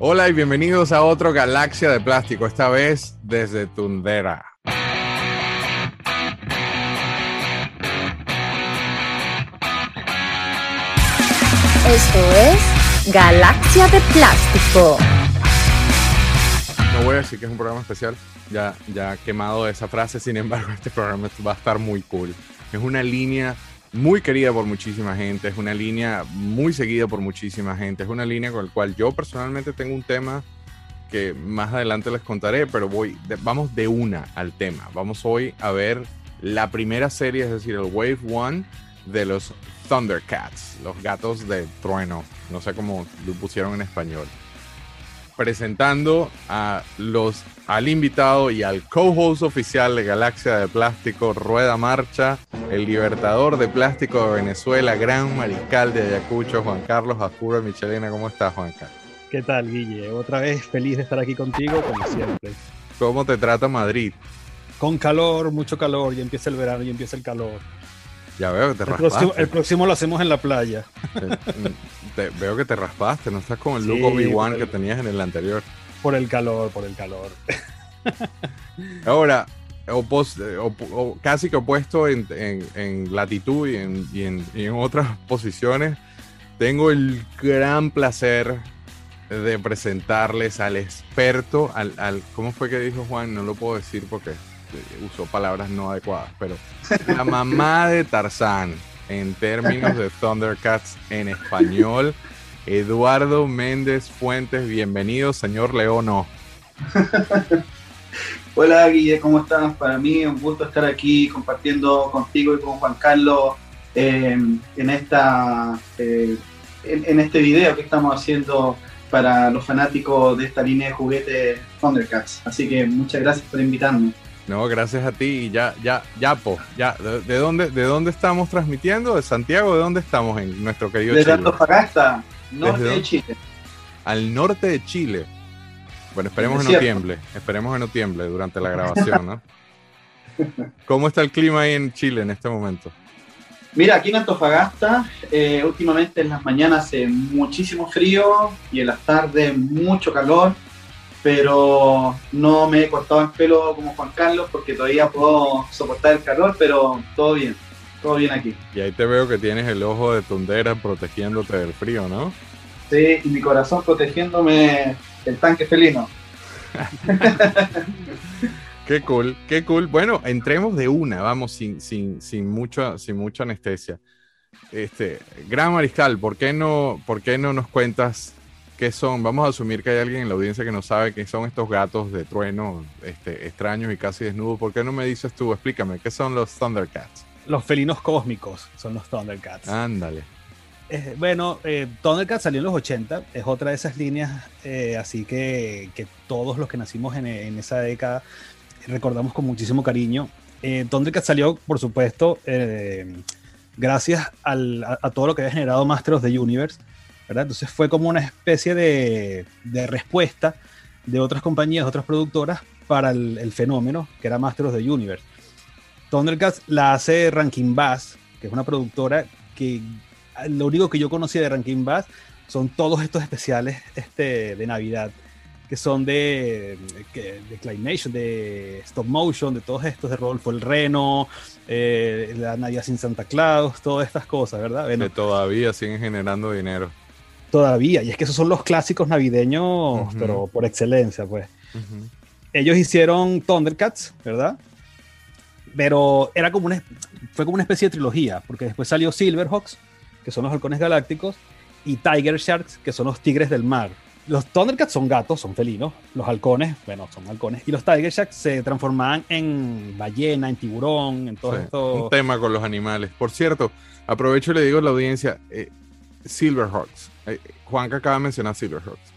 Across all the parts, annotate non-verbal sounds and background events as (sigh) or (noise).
Hola y bienvenidos a otro Galaxia de Plástico, esta vez desde Tundera. Esto es Galaxia de Plástico. No voy a decir que es un programa especial, ya, ya quemado esa frase, sin embargo (laughs) este programa va a estar muy cool. Es una línea muy querida por muchísima gente, es una línea muy seguida por muchísima gente, es una línea con la cual yo personalmente tengo un tema que más adelante les contaré, pero voy, vamos de una al tema. Vamos hoy a ver la primera serie, es decir, el Wave One de los Thundercats, los gatos de trueno, no sé cómo lo pusieron en español. Presentando a los, al invitado y al co-host oficial de Galaxia de Plástico, Rueda Marcha, el libertador de plástico de Venezuela, gran mariscal de Ayacucho, Juan Carlos Ascuro Michelena. ¿Cómo estás, Juan Carlos? ¿Qué tal, Guille? Otra vez feliz de estar aquí contigo, como siempre. ¿Cómo te trata Madrid? Con calor, mucho calor, ya empieza el verano, y empieza el calor. Ya veo que te el raspaste. Próximo, el próximo lo hacemos en la playa. Te, veo que te raspaste, no estás con el Sí, look Obi-Wan que tenías en el anterior. Por el calor, por el calor. (laughs) Ahora, opos- eh, op- casi que opuesto en, en- en latitud y en, y en- y en otras (laughs) posiciones, tengo el gran placer de presentarles al experto, al, al- ¿cómo fue que dijo Juan? No lo puedo decir porque usó palabras no adecuadas, pero la mamá de Tarzán en términos de Thundercats en español. Eduardo Méndez Fuentes, bienvenido, señor Leono. (laughs) Hola Guille, ¿cómo estás? Para mí un gusto estar aquí compartiendo contigo y con Juan Carlos eh, en, esta, eh, en este video que estamos haciendo para los fanáticos de esta línea de juguetes Thundercats. Así que muchas gracias por invitarme. No, gracias a ti. Y ya, ya, ya, po, ya. ¿De, de dónde, ¿De dónde estamos transmitiendo? ¿De Santiago? ¿De dónde estamos en nuestro querido Desde Chile? Antofagasta, norte ¿Desde de? Chile. Al norte de Chile. Bueno, esperemos que no tiemble. Esperemos que no tiemble durante la grabación, ¿no? ¿Cómo está el clima ahí en Chile en este momento? Mira, aquí en Antofagasta, eh, últimamente en las mañanas hace muchísimo frío y en las tardes mucho calor, pero no me he cortado el pelo como Juan Carlos porque todavía puedo soportar el calor, pero todo bien, todo bien aquí. Y ahí te veo que tienes el ojo de tundera protegiéndote del frío, ¿no? Sí, y mi corazón protegiéndome el tanque felino. (laughs) Qué cool, qué cool. Bueno, entremos de una, vamos, sin, sin, sin, mucho, sin mucha anestesia. Este, Gran Mariscal, ¿por qué, no, ¿por qué no nos cuentas qué son? Vamos a asumir que hay alguien en la audiencia que no sabe qué son estos gatos de trueno este, extraños y casi desnudos. ¿Por qué no me dices tú? Explícame, ¿qué son los Thundercats? Los felinos cósmicos son los Thundercats. Ándale. Eh, bueno, eh, Thundercats salió en los 80, es otra de esas líneas, eh, así que, que todos los que nacimos en, en esa década recordamos con muchísimo cariño. Eh, Thundercats salió, por supuesto, eh, gracias al- a, a todo lo que había generado Master of the Universe, ¿verdad? Entonces fue como una especie de, de respuesta de otras compañías, otras productoras para el, el fenómeno que era Master of the Universe. Thundercats la hace Rankin Bass, que es una productora que lo único que yo conocía de Rankin Bass son todos estos especiales este, de Navidad, que son de, que- de Claymation, de Stop Motion, de todos estos, de Rodolfo el Reno, eh, la Navidad sin Santa Claus, todas estas cosas, ¿verdad? Bueno, Que todavía siguen generando dinero. Todavía, y es que esos son los clásicos navideños, pero por excelencia, pues. ellos hicieron Thundercats, ¿verdad? Pero era como una, fue como una especie de trilogía, porque después salió Silverhawks, que son los halcones galácticos, y Tiger Sharks, que son los tigres del mar. Los Thundercats son gatos, son felinos. Los halcones, bueno, son halcones. Y los Tiger Sharks se transformaban en ballena, en tiburón, en todo Sí, esto. Un tema con los animales. Por cierto, aprovecho y le digo a la audiencia, eh, Silverhawks. Eh, Juanca acaba de mencionar Silverhawks.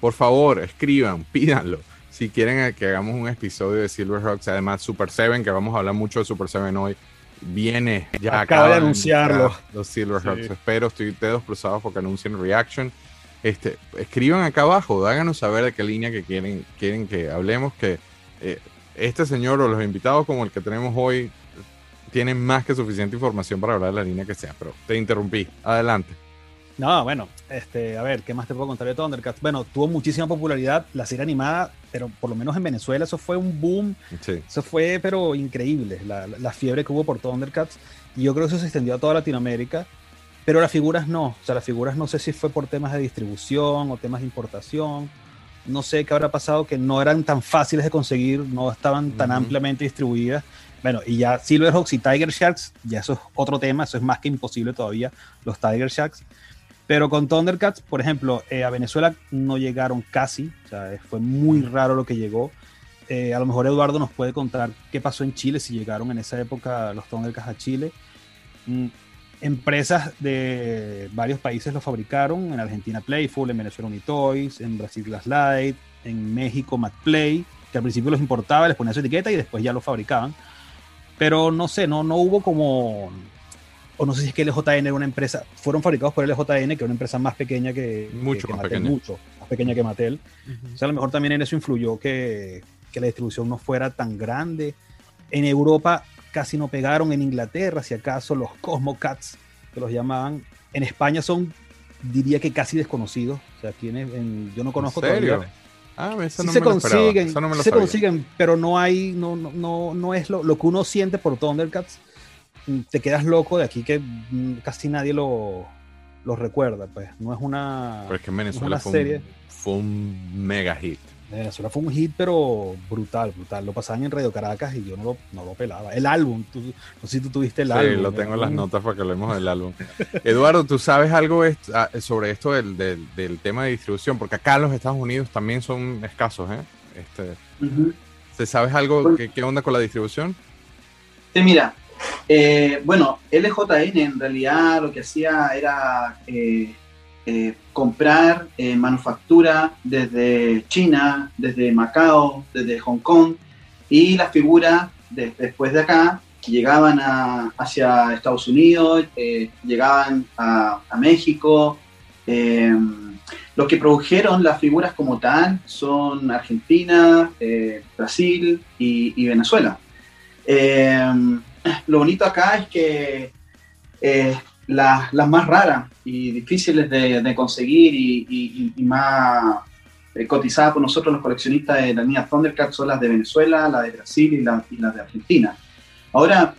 Por favor, escriban, (laughs) pídanlo. Si quieren eh, que hagamos un episodio de Silverhawks, además Super Seven, que vamos a hablar mucho de Super Seven hoy, viene ya Acaba de anunciarlo. Los Silverhawks. Sí. Espero, estoy dedos cruzados porque anuncien Reaction. Este, escriban acá abajo, háganos saber de qué línea que quieren, quieren que hablemos, que eh, este señor o los invitados como el que tenemos hoy tienen más que suficiente información para hablar de la línea que sea, pero te interrumpí. Adelante. No, bueno, este, a ver, ¿qué más te puedo contar de Thundercats? Bueno, tuvo muchísima popularidad la serie animada, pero por lo menos en Venezuela eso fue un boom. Sí. Eso fue, pero increíble, la, la fiebre que hubo por Thundercats. Y yo creo que eso se extendió a toda Latinoamérica. Pero las figuras no. O sea, las figuras no sé si fue por temas de distribución o temas de importación. No sé qué habrá pasado, que no eran tan fáciles de conseguir, no estaban tan ampliamente distribuidas. Bueno, y ya Silverhawks y Tiger Sharks, ya eso es otro tema, eso es más que imposible todavía, los Tiger Sharks. Pero con Thundercats, por ejemplo, eh, a Venezuela no llegaron casi, o sea, eh, fue muy raro lo que llegó. Eh, a lo mejor Eduardo nos puede contar qué pasó en Chile, si llegaron en esa época los Thundercats a Chile. Mm, empresas de varios países lo fabricaron, en Argentina Playful, en Venezuela Unitoys, en Brasil Glasslight, en México MacPlay, que al principio los importaba, les ponía su etiqueta y después ya lo fabricaban. Pero no sé, no, no hubo como o no sé si es que LJN era una empresa, fueron fabricados por LJN, que era una empresa más pequeña que, Mucho que- que más Mattel, pequeña. mucho más pequeña que Mattel. O sea, a lo mejor también en eso influyó que, que la distribución no fuera tan grande. En Europa casi no pegaron, en Inglaterra, si acaso, los Cosmo Cats, que los llamaban. En España son, diría que casi desconocidos. O sea, aquí en- en- yo no conozco ¿En serio? todavía. Ah, eso Sí no se me lo consiguen, Eso no me lo se sabía. consiguen, pero no hay, no, no, no, no es lo, lo que uno siente por Thundercats. Te quedas loco de aquí que mm, casi nadie lo, lo recuerda, pues. No es una. Pero es que en Venezuela una fue serie. un, fue un mega hit. Venezuela fue un hit, pero brutal, brutal. Lo pasaban en Radio Caracas y yo no lo, no lo pelaba. El álbum, tú- no sé si tú tuviste el Sí, álbum. lo el tengo en las notas para que hablemos del álbum. (laughs) Eduardo, ¿tú sabes algo est- ah, sobre esto del, del- del tema de distribución? Porque acá en los Estados Unidos también son escasos, ¿eh? Este. ¿se ¿Sabes algo? Bueno. ¿Qué, qué onda con la distribución? Sí, mira, eh, bueno, LJN en realidad lo que hacía era eh, eh, comprar eh, manufactura desde China, desde Macao, desde Hong Kong, y las figuras de- después de acá llegaban a- hacia Estados Unidos, llegaban a, México. eh, los que produjeron las figuras como tal son Argentina, Brasil y- y Venezuela. (laughs) Lo bonito acá es que eh, las, más raras y difíciles de, conseguir y, más eh, cotizadas por nosotros los coleccionistas de la línea Thundercat son las de Venezuela, las de Brasil y, la- las de Argentina. Ahora,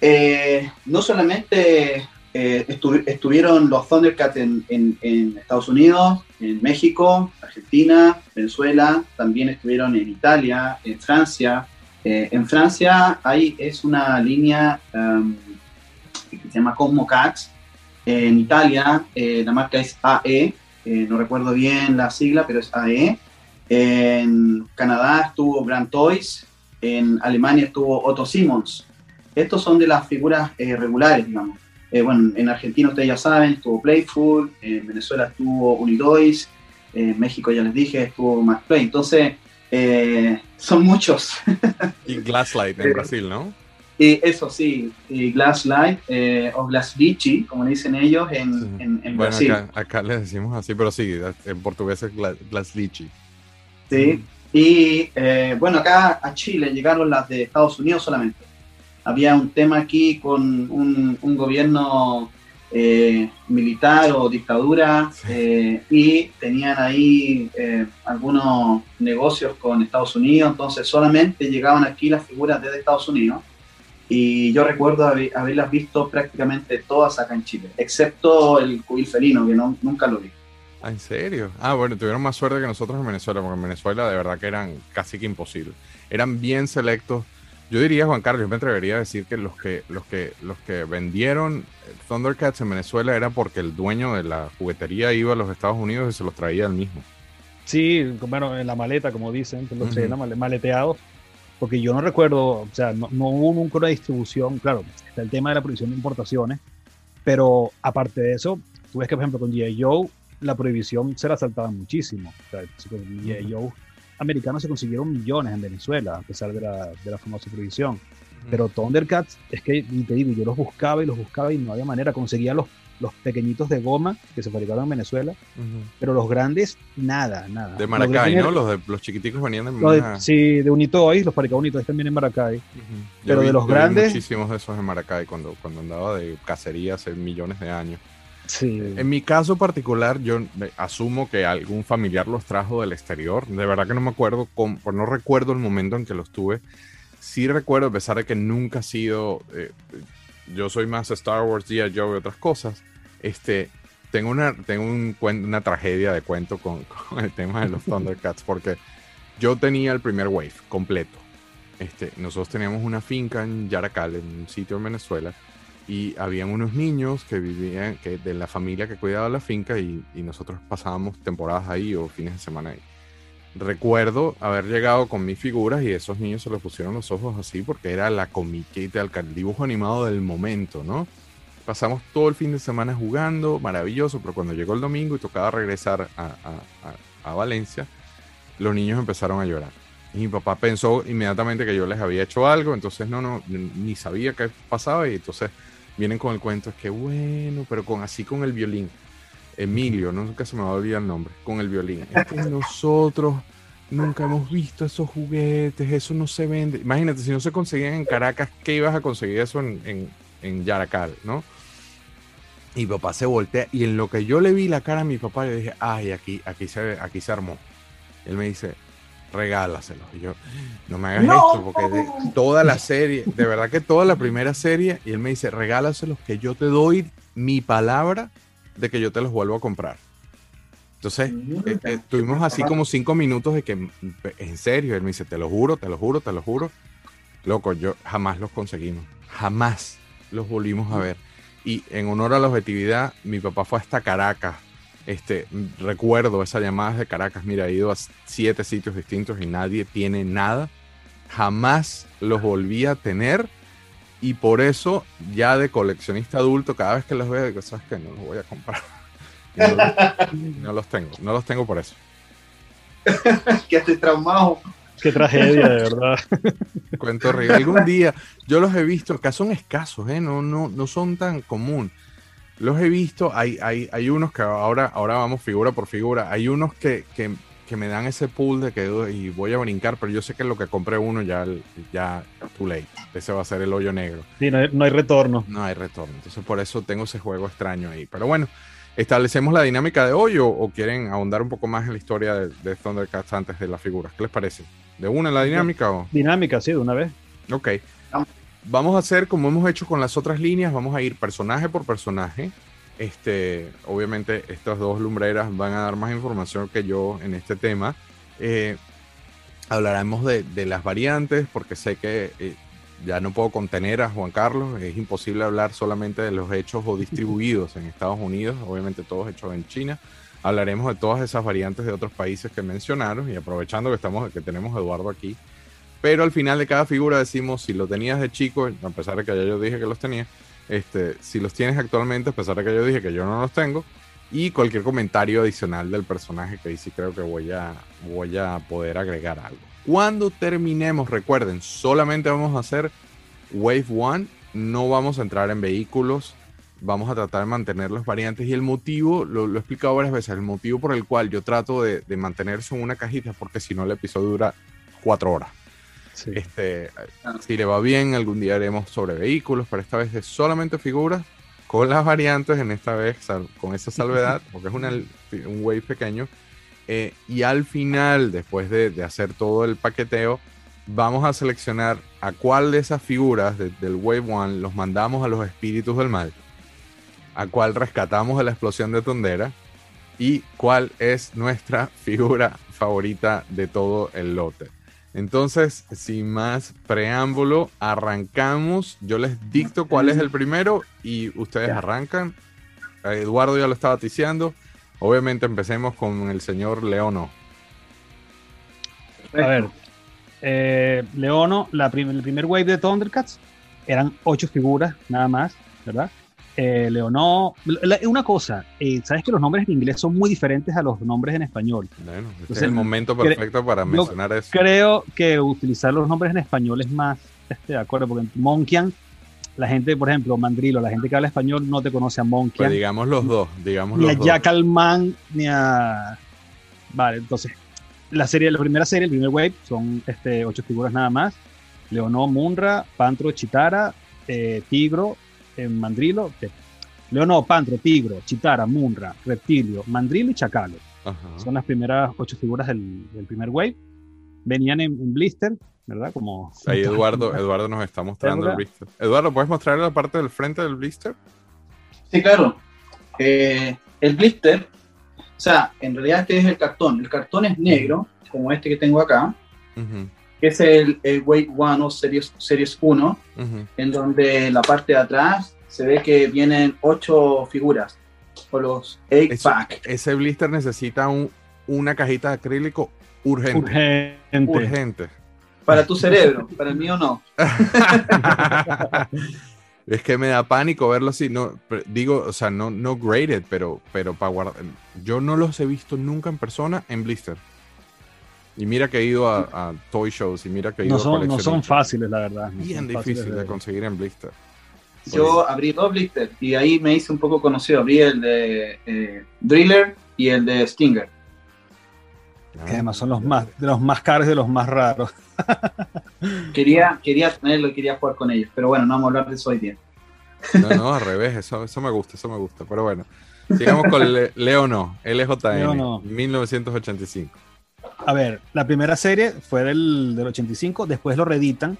eh, no solamente estu- estuvieron los Thundercats en- en Estados Unidos, en México, Argentina, Venezuela, también estuvieron en Italia, en Francia, eh, en Francia hay, es una línea um, que se llama Cosmo Cats. En Italia eh, la marca es AE, eh, no recuerdo bien la sigla, pero es AE. En Canadá estuvo Brand Toys, en Alemania estuvo Otto Simmons. Estos son de las figuras eh, regulares, digamos. Eh, bueno, en Argentina ustedes ya saben, estuvo Playful, en Venezuela estuvo Unidois, en México ya les dije, estuvo MacPlay. Entonces, eh, son muchos. Y Glasslight en Brasil, ¿no? Y eso sí, y Glasslight eh, o Glasslichi, como le dicen ellos en, Sí. en, en Bueno, Brasil. acá, acá le decimos así, pero sí, en portugués es gla- Glasslichi. ¿sí? Y eh, bueno, acá a Chile llegaron las de Estados Unidos solamente. Había un tema aquí con un, un gobierno eh, militar o dictadura eh, y tenían ahí eh, algunos negocios con Estados Unidos, entonces solamente llegaban aquí las figuras desde Estados Unidos. Y yo recuerdo haber- haberlas visto prácticamente todas acá en Chile, excepto el cubil felino, que no, nunca lo vi. Ah, ¿En serio? Ah, bueno, tuvieron más suerte que nosotros en Venezuela, porque en Venezuela de verdad que eran casi que imposibles. Eran bien selectos. Yo diría, Juan Carlos, yo me atrevería a decir que los que, los que, los que vendieron Thundercats en Venezuela era porque el dueño de la juguetería iba a los Estados Unidos y se los traía él mismo. Sí, bueno, en la maleta, como dicen, que los traían male- maleteados, porque yo no recuerdo, o sea, no, no hubo nunca una distribución, claro, está el tema de la prohibición de importaciones, pero aparte de eso, tú ves que, por ejemplo, con G.I. Joe, la prohibición se la saltaban muchísimo. O sea, con G.I. Joe americanos se consiguieron millones en Venezuela, a pesar de la, de la famosa prohibición. Pero Thundercats, es que, y te digo, yo los buscaba y los buscaba y no había manera. Conseguía los, los pequeñitos de goma que se fabricaron en Venezuela, pero los grandes, nada, nada. De Maracay, tener- ¿no? Los, de, los chiquiticos venían de... una- sí, de Unitoys, los fabricaba Unitoys también en Maracay. Pero Yo de los grandes- muchísimos de esos en Maracay cuando, cuando andaba de cacería hace millones de años. Sí. En mi caso particular, yo asumo que algún familiar los trajo del exterior. De verdad que no me acuerdo, cómo- no recuerdo el momento en que los tuve. Sí recuerdo, a pesar de que nunca ha sido. eh, yo soy más Star Wars, G.I. Joe y otras cosas. Este, tengo una, tengo un una tragedia de cuento con, (laughs) con el tema de los Thundercats, porque yo tenía el primer wave completo. Este, nosotros teníamos una finca en Yaracal, en un sitio en Venezuela, y habían unos niños que vivían, que de la familia que cuidaba la finca, y, nosotros pasábamos temporadas ahí o fines de semana ahí. Recuerdo haber llegado con mis figuras y esos niños se les pusieron los ojos así porque era la comiquita, el, el dibujo animado del momento, ¿no? Pasamos todo el fin de semana jugando, maravilloso, pero cuando llegó el domingo y tocaba regresar a, a- a- a Valencia, los niños empezaron a llorar. Y mi papá pensó inmediatamente que yo les había hecho algo, entonces no, no, ni sabía qué pasaba y entonces vienen con el cuento, es que bueno, pero con así con el violín. Emilio, ¿no? nunca se me va a olvidar el nombre, con el violín. Es que (laughs) nosotros nunca hemos visto esos juguetes, eso no se vende. Imagínate, si no se conseguían en Caracas, ¿qué ibas a conseguir eso en, en, en Yaracal, no? Y mi papá se voltea y en lo que yo le vi la cara a mi papá, le dije, ay, aquí, aquí, se, aquí se armó. Él me dice, regálaselo. Y yo, no me hagas No. esto, porque de toda la serie, de verdad que toda la primera serie, y él me dice, regálaselos que yo te doy mi palabra de que yo te los vuelvo a comprar. Entonces, eh, eh, tuvimos así como cinco minutos de que, en serio, él me dice, te lo juro, te lo juro, te lo juro. Loco, yo jamás los conseguimos, jamás los volvimos a ver. Y en honor a la objetividad, mi papá fue hasta Caracas. Este, recuerdo esas llamadas de Caracas, mira, he ido a siete sitios distintos y nadie tiene nada. Jamás los volví a tener. Y por eso, ya de coleccionista adulto, cada vez que los veo, digo, ¿sabes qué? No los voy a comprar. (laughs) No, los- no los tengo, no los tengo por eso. (laughs) que estoy traumado. Qué tragedia, de verdad. Cuento horrible. Algún día yo los he visto, acá son escasos, ¿eh? no, no, no son tan común. Los he visto, hay, hay, hay unos que ahora, ahora vamos figura por figura, hay unos que, que, que me dan ese pool de que y voy a brincar, pero yo sé que lo que compré uno ya, ya too late. Ese va a ser el hoyo negro. Sí, no hay, no hay retorno. No hay retorno. Entonces por eso tengo ese juego extraño ahí. Pero bueno, establecemos la dinámica de hoy o, o quieren ahondar un poco más en la historia de, de Thundercats antes de las figuras. ¿Qué les parece? ¿De una la dinámica o...? Dinámica, sí, de una vez. Ok. Vamos a hacer como hemos hecho con las otras líneas, vamos a ir personaje por personaje. Este, obviamente, estas dos lumbreras van a dar más información que yo en este tema. Eh, hablaremos de, de las variantes, porque sé que eh, ya no puedo contener a Juan Carlos. Es imposible hablar solamente de los hechos o distribuidos en Estados Unidos, obviamente todos hechos en China. Hablaremos de todas esas variantes de otros países que mencionaron y aprovechando que estamos que tenemos a Eduardo aquí, pero al final de cada figura decimos si lo tenías de chico, a pesar de que ya yo dije que los tenía, este, si los tienes actualmente, a pesar de que yo dije que yo no los tengo, y cualquier comentario adicional del personaje que ahí sí creo que voy a, voy a poder agregar algo. Cuando terminemos, recuerden, solamente vamos a hacer Wave 1, no vamos a entrar en vehículos, vamos a tratar de mantener los variantes y el motivo, lo, lo he explicado varias veces, el motivo por el cual yo trato de, de mantenerse en una cajita es porque si no el episodio dura cuatro horas. Sí. Este, si le va bien, algún día haremos sobre vehículos, pero esta vez es solamente figuras con las variantes, en esta vez con esa salvedad, (laughs) porque es una, un wave pequeño. Eh, y al final, después de, de hacer todo el paqueteo, vamos a seleccionar a cuál de esas figuras de- del Wave 1 los mandamos a los espíritus del mal, a cuál rescatamos de la explosión de Tondera y cuál es nuestra (laughs) figura favorita de todo el lote. Entonces, sin más preámbulo, arrancamos. Yo les dicto cuál es el primero y ustedes Ya. arrancan. Eduardo ya lo estaba ticiando. Obviamente empecemos con el señor Leono. A ver, eh, Leono, la prim- el primer wave de Thundercats eran ocho figuras nada más, ¿verdad? Eh, Leono, la- una cosa, eh, sabes que los nombres en inglés son muy diferentes a los nombres en español. Bueno, este es el momento perfecto para mencionar eso. Creo que utilizar los nombres en español es más, este, de acuerdo, porque Monkian, la gente, por ejemplo, Mandrilo, la gente que habla español no te conoce a Pues Monkian, digamos los dos, digamos ni a los dos. Jackalman, ni a... Vale, entonces, la serie, la primera serie, el primer wave, son este, ocho figuras nada más. Leonó, Munra, Pantro, Chitara, eh, Tigro, eh, Mandrilo. que Leono, Pantro, Tigro, Chitara, Munra, Reptilio, Mandril y Chacalo. Ajá. Son las primeras ocho figuras del, del primer wave. Venían en, en blister, ¿verdad? Como Ahí (laughs) Eduardo, (laughs) Eduardo nos está mostrando el blister. Eduardo, ¿puedes mostrar la parte del frente del blister? Sí, claro. Eh, el blister, o sea, en realidad este es el cartón. El cartón es negro, como este que tengo acá, que es el, el Wave 1 o Series, Series 1, ujú. en donde en la parte de atrás se ve que vienen ocho figuras, o los 8 Eso- pack. Ese blister necesita un- una cajita de acrílico urgente. urgente. Urgente. Para tu cerebro, para el mío no. (laughs) es que me da pánico verlo así. No, pero digo, o sea, no, no graded, pero, pero para guardar. Yo no los he visto nunca en persona en blister. Y mira que he ido a, a toy shows y mira que he ido No a son, no son fáciles, la verdad. no Bien difícil de conseguir en blister. Yo abrí dos blisters y ahí me hice un poco conocido. Abrí el de eh, Driller y el de Stinger. Que además son los más, de los más caros y de los más raros. (laughs) Quería, quería tenerlo y quería jugar con ellos, pero bueno, no vamos a hablar de eso hoy día. No, no, al revés, eso, eso me gusta, eso me gusta. Pero bueno, sigamos con Le- Leo no, LJN, Leo no. 1985. A ver, la primera serie fue del, del 85, después lo reeditan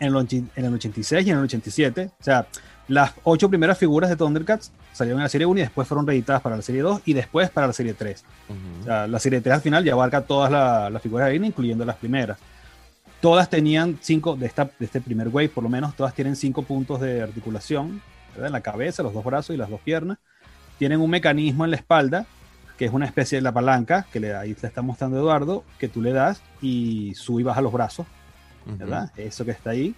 en el, en el 86 y en el 87. O sea, las ocho primeras figuras de Thundercats salieron en la serie 1 y después fueron reeditadas para la serie 2 y después para la serie 3. O Ujú. sea, la serie 3 al final ya abarca todas la- las figuras de línea, incluyendo las primeras. Todas tenían cinco, de, esta, de este primer wave por lo menos, todas tienen cinco puntos de articulación, ¿verdad? En la cabeza, los dos brazos y las dos piernas. Tienen un mecanismo en la espalda, que es una especie de la palanca, que le, ahí te está mostrando Eduardo, que tú le das y sube y baja los brazos. ¿verdad? Eso que está ahí.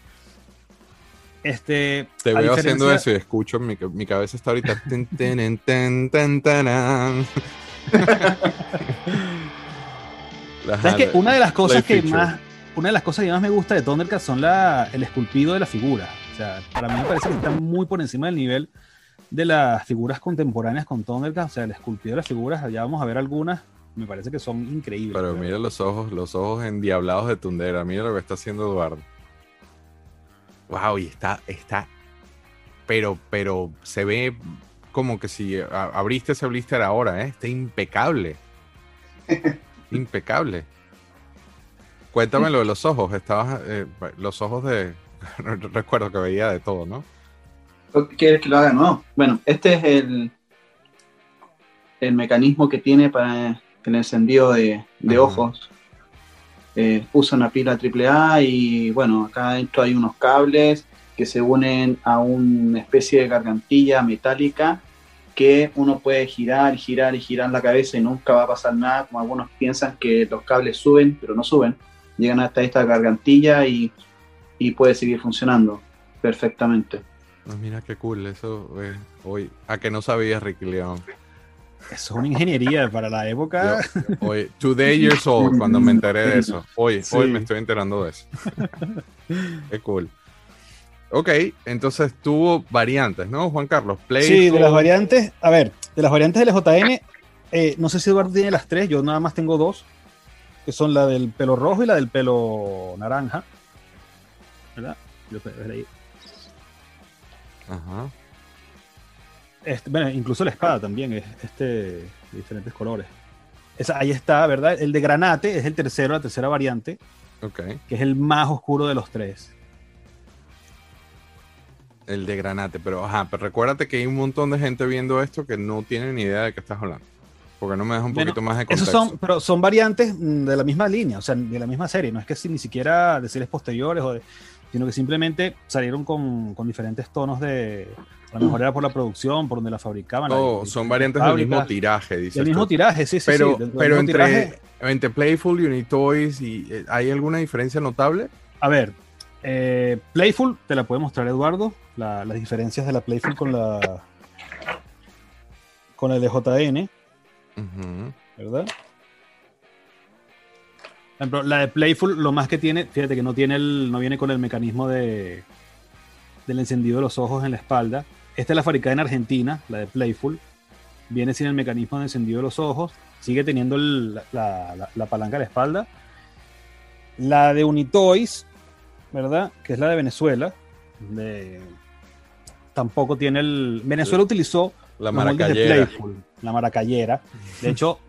Este, Te veo haciendo eso y escucho, mi, mi cabeza está ahorita. ten, ten, ten, ¿Sabes jala- Una de las cosas que feature. más una de las cosas que más me gusta de Thundercats son la, el esculpido de la figura. O sea, para mí me parece que está muy por encima del nivel de las figuras contemporáneas con Thundercats. O sea, el esculpido de las figuras, allá vamos a ver algunas, me parece que son increíbles. Pero mira los ojos, los ojos endiablados de Tundera. Mira lo que está haciendo Eduardo. Wow, y está, está. Pero, pero se ve como que si abriste ese blister ahora, ¿eh? Está impecable. (laughs) impecable. Cuéntame lo de los ojos. Estabas, eh, los ojos de. (laughs) Recuerdo que veía de todo, ¿no? ¿Quieres que lo haga? No. Bueno, este es el, el mecanismo que tiene para el encendido de, de ojos. Eh, usa una pila AAA y bueno, acá adentro hay unos cables que se unen a una especie de gargantilla metálica que uno puede girar y girar y girar la cabeza y nunca va a pasar nada, como algunos piensan que los cables suben, pero no suben. Llegan hasta esta gargantilla y, y puede seguir funcionando perfectamente. Ah, mira qué cool. Eso, eh, hoy. A que no sabías, Ricky León. Eso es una ingeniería para la época. Yo- hoy, today years old, cuando me enteré de eso. Hoy, Sí. hoy me estoy enterando de eso. (laughs) Qué cool. Ok, entonces tuvo variantes, ¿no, Juan Carlos? Play Sí, de las variantes, a ver, de las variantes del JN, eh, no sé si Eduardo tiene las tres, yo nada más tengo dos, que son la del pelo rojo y la del pelo naranja. ¿Verdad? Ver ahí. Ajá. Este, bueno, incluso la espada también es este, de diferentes colores. Esa, ahí está, ¿verdad? El de granate es el tercero, la tercera variante, Ok. que es el más oscuro de los tres. El de granate, pero ajá, pero recuérdate que hay un montón de gente viendo esto que no tiene ni idea de qué estás hablando. Porque no me deja un Bueno, poquito más de Esos contexto. son, pero son variantes mm, de la misma línea, o sea, de la misma serie. No es que si- ni siquiera de series posteriores, o de- sino que simplemente salieron con, con diferentes tonos de. A lo mejor era por la producción, por donde la fabricaban. No, la- son variantes del mismo tiraje, dice. Del mismo tiraje, sí, sí. Pero, sí, pero entre, tiraje. entre Playful, Unitoys, y, eh, ¿hay alguna diferencia notable? A ver, eh, Playful, te la puede mostrar Eduardo, la- las diferencias de la Playful con la. con el de JN. ¿verdad? Por ejemplo, la de Playful, lo más que tiene, fíjate que no tiene el, no viene con el mecanismo de del encendido de los ojos en la espalda. Esta es la fabricada en Argentina, la de Playful. Viene sin el mecanismo de encendido de los ojos. Sigue teniendo el- la, la- la palanca a la espalda. La de Unitoys, ¿verdad? Que es la de Venezuela. De, tampoco tiene el. Venezuela utilizó La moldes de maracayera. Playful, la maracayera. De hecho,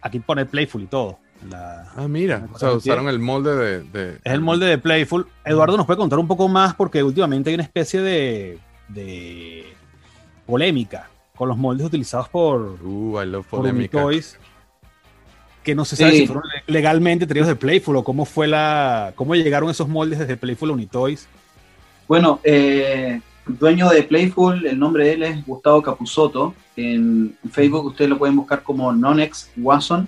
aquí pone Playful y todo. La- Ah, mira. O sea, usaron el molde de. de- es el molde de Playful. Eduardo nos puede contar un poco más porque últimamente hay una especie de, de polémica con los moldes utilizados por, Uh, I love por polémica. Unitoys, que no se sabe Sí. si fueron le- legalmente traídos de Playful o cómo fue la cómo llegaron esos moldes desde Playful a Unitoys. Bueno, eh, dueño de Playful, el nombre de él es Gustavo Capusotto. En Facebook ustedes lo pueden buscar como Nonex Watson.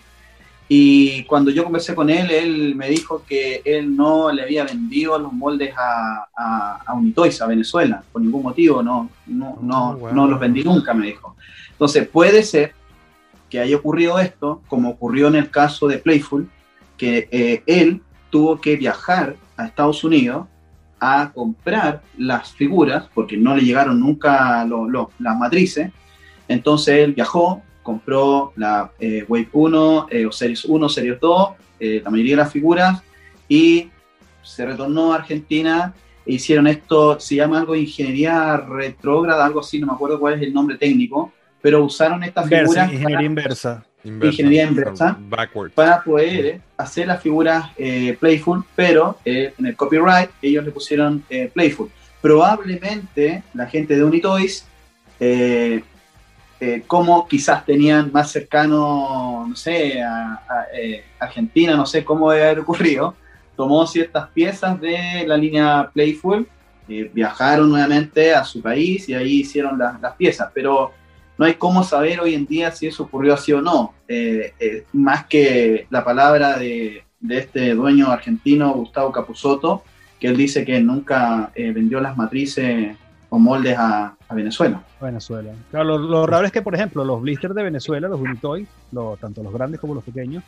Y cuando yo conversé con él, él me dijo que él no le había vendido los moldes a, a, a Unitoys, a Venezuela, por ningún motivo, no, no, no, Oh, wow. no los vendí nunca, me dijo. Entonces, puede ser que haya ocurrido esto, como ocurrió en el caso de Playful, que eh, él tuvo que viajar a Estados Unidos a comprar las figuras, porque no le llegaron nunca lo- lo- las matrices. Entonces él viajó, compró la eh, Wave 1, eh, o Series 1, Series 2, eh, la mayoría de las figuras, y se retornó a Argentina e hicieron esto, se llama algo de ingeniería retrógrada, algo así, no me acuerdo cuál es el nombre técnico, pero usaron estas Inversa, figuras ingeniería inversa. Inversa. Ingeniería inversa. Backwards. para poder eh, hacer las figuras eh, playful, pero eh, en el copyright ellos le pusieron eh, playful. Probablemente la gente de Unitoys, eh, eh, como quizás tenían más cercano, no sé, a, eh, Argentina, no sé cómo debe haber ocurrido, tomó ciertas piezas de la línea playful, eh, viajaron nuevamente a su país y ahí hicieron las, las piezas, pero no hay cómo saber hoy en día si eso ocurrió así o no. Eh, más que la palabra de, este dueño argentino, Gustavo Capusotto, que él dice que nunca vendió las matrices o moldes a, a Venezuela. Venezuela. Claro, lo, lo raro es que, por ejemplo, los blisters de Venezuela, los Unitoy, los- tanto los grandes como los pequeños,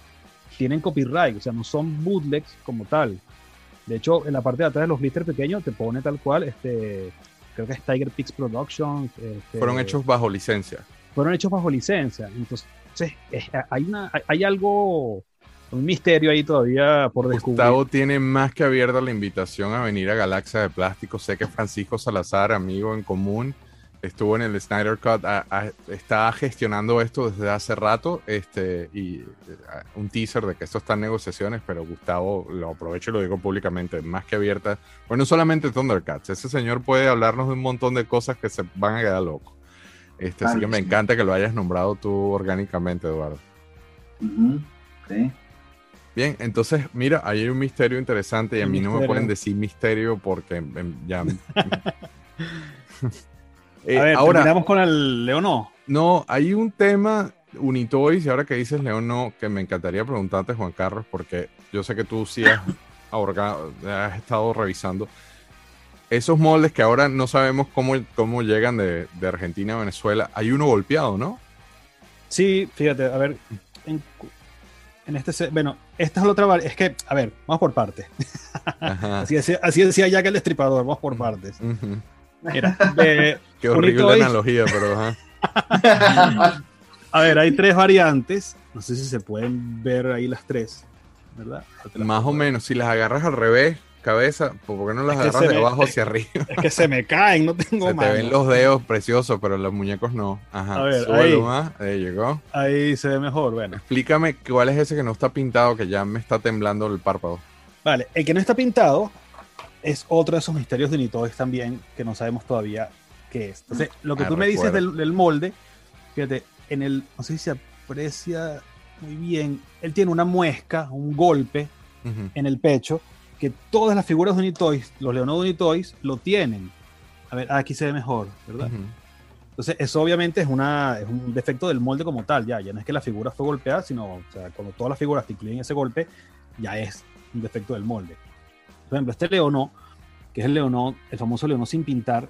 tienen copyright, o sea, no son bootlegs como tal. De hecho, en la parte de atrás de los blisters pequeños te pone tal cual, este, creo que es Tiger Peaks Productions. este, Fueron hechos bajo licencia. fueron hechos bajo licencia. Entonces, es- hay, una, hay, hay algo, un misterio ahí todavía por descubrir. Gustavo tiene más que abierta la invitación a venir a Galaxia de Plástico. Sé que Francisco Salazar, amigo en común, estuvo en el Snyder Cut, a- a- está gestionando esto desde hace rato este, y eh, un teaser de que esto está en negociaciones, pero Gustavo lo aprovecho y lo digo públicamente, más que abierta. Bueno, no solamente Thundercats, ese señor puede hablarnos de un montón de cosas que se van a quedar locos. Este, así Claro que que me sí. encanta que lo hayas nombrado tú orgánicamente, Eduardo. Ujú, sí. Bien, entonces, mira, ahí hay un misterio interesante y a mí no me misterio. pueden decir misterio porque em, ya... (laughs) (laughs) Eh, a ver, ahora, terminamos con el Leonó. no, hay un tema Unitoys y ahora que dices León, no, que me encantaría preguntarte, Juan Carlos, porque yo sé que tú sí has, (laughs) ahorga- has estado revisando esos moldes que ahora no sabemos cómo, cómo llegan de, de Argentina a Venezuela. Hay uno golpeado, ¿no? Sí, fíjate, a ver, en, en este, bueno, esta es la otra, es que, a ver, vamos por partes. (laughs) Así decía, así Jack el Destripador, vamos por partes. Ujú. Mira, de- (laughs) Qué horrible Unitoys. analogía, pero ajá. (laughs) a ver, hay tres variantes, no sé si se pueden ver ahí las tres, ¿verdad? Las Más o menos, si las agarras al revés, cabeza, ¿por qué no las Es agarras de me- abajo hacia arriba? Es que se me caen, no tengo Se te ven los dedos preciosos, pero los muñecos no. Ajá. A ver, ahí. más. Ahí llegó. Ahí se ve mejor, bueno. Explícame cuál es ese que no está pintado, que ya me está temblando el párpado. Vale, el que no está pintado es otro de esos misterios de Unitoys también que no sabemos todavía qué es. Entonces, lo que Ah, tú me dices recuerdo. del, del molde, fíjate, en el, no sé si se aprecia muy bien, él tiene una muesca, un golpe Ujú. en el pecho, que todas las figuras de Unitoys, los Leonardo Unitoys, lo tienen. A ver, aquí se ve mejor, ¿verdad? Ujú. Entonces, eso obviamente es, una, es un defecto del molde como tal, ya, ya no es que la figura fue golpeada, sino, o sea, cuando todas las figuras te incluyen ese golpe, ya es un defecto del molde. Por ejemplo, este Leonó, que es el Leonó, el famoso Leonó sin pintar,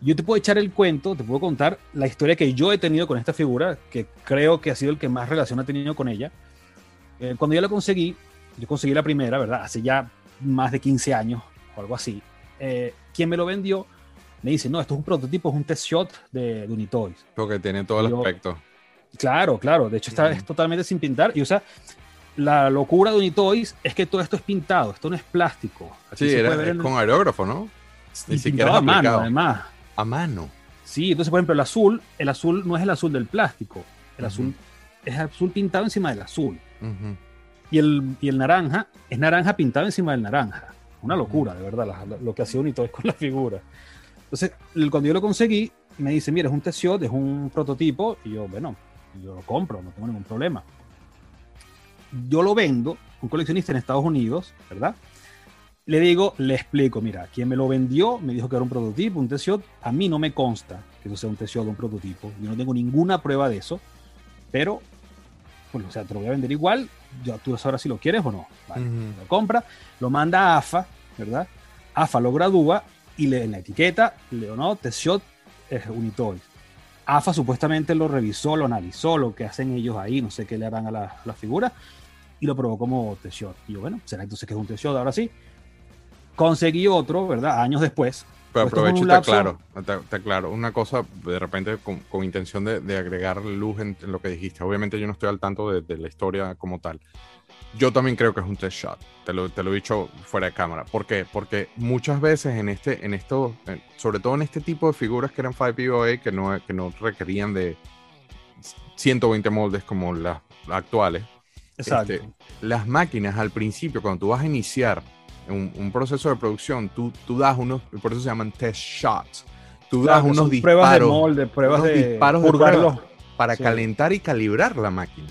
yo te puedo echar el cuento, te puedo contar la historia que yo he tenido con esta figura, que creo que ha sido el que más relación ha tenido con ella. Eh, cuando yo la conseguí, yo conseguí la primera, ¿verdad? Hace ya más de 15 años o algo así. Eh, quien me lo vendió me dice, no, esto es un prototipo, es un test shot de, de Unitoys. Porque tiene todo el Yo- aspecto. Claro, claro. De hecho, está es totalmente sin pintar. Y o sea, la locura de Unitoys es que todo esto es pintado, esto no es plástico. Aquí Sí, se era puede ver es en- con aerógrafo, ¿no? Ni y siquiera es a mano, además. A mano. Sí, entonces, por ejemplo, el azul, el azul no es el azul del plástico. El azul es azul pintado encima del azul. Y el, y el naranja es naranja pintado encima del naranja. Una locura, de verdad, la- la- lo que hacía Unitoy con la figura. Entonces, cuando yo lo conseguí, me dice, mira, es un TCO, es un prototipo. Y yo, bueno, yo lo compro, no tengo ningún problema. Yo lo vendo a un coleccionista en Estados Unidos, ¿verdad? Le digo, le explico, mira, quien me lo vendió me dijo que era un prototipo, un TCO. A mí no me consta que eso sea un TCO de un prototipo. Yo no tengo ninguna prueba de eso. Pero, bueno, o sea, te lo voy a vender igual. Ya tú sabrás si lo quieres o no. Vale lo compra, lo manda a AFA, ¿verdad? AFA lo gradúa y le, en la etiqueta le no, test shot es Unitoy. AFA supuestamente lo revisó, lo analizó, lo que hacen ellos ahí, no sé qué le harán a la, a la figura, y lo probó como test shot. Y yo, bueno, será entonces que es un test shot, ahora sí. Conseguí otro, ¿verdad? Años después. Pero Pues aprovecho lapso- aclaro, te, te aclaro. Una cosa, de repente, con, con intención de, de agregar luz en, en lo que dijiste. Obviamente yo no estoy al tanto de, de la historia como tal. Yo también creo que es un test shot. Te lo, te lo he dicho fuera de cámara. ¿Por qué? Porque muchas veces en este, en esto, sobre todo en este tipo de figuras que eran 5 POA, que no, que no requerían de 120 moldes como las actuales, Exacto. Este, las máquinas al principio, cuando tú vas a iniciar un, un proceso de producción, tú, tú das unos, por eso se llaman test shots. Tú das unos disparos pruebas de molde, pruebas unos de para Sí. calentar y calibrar la máquina.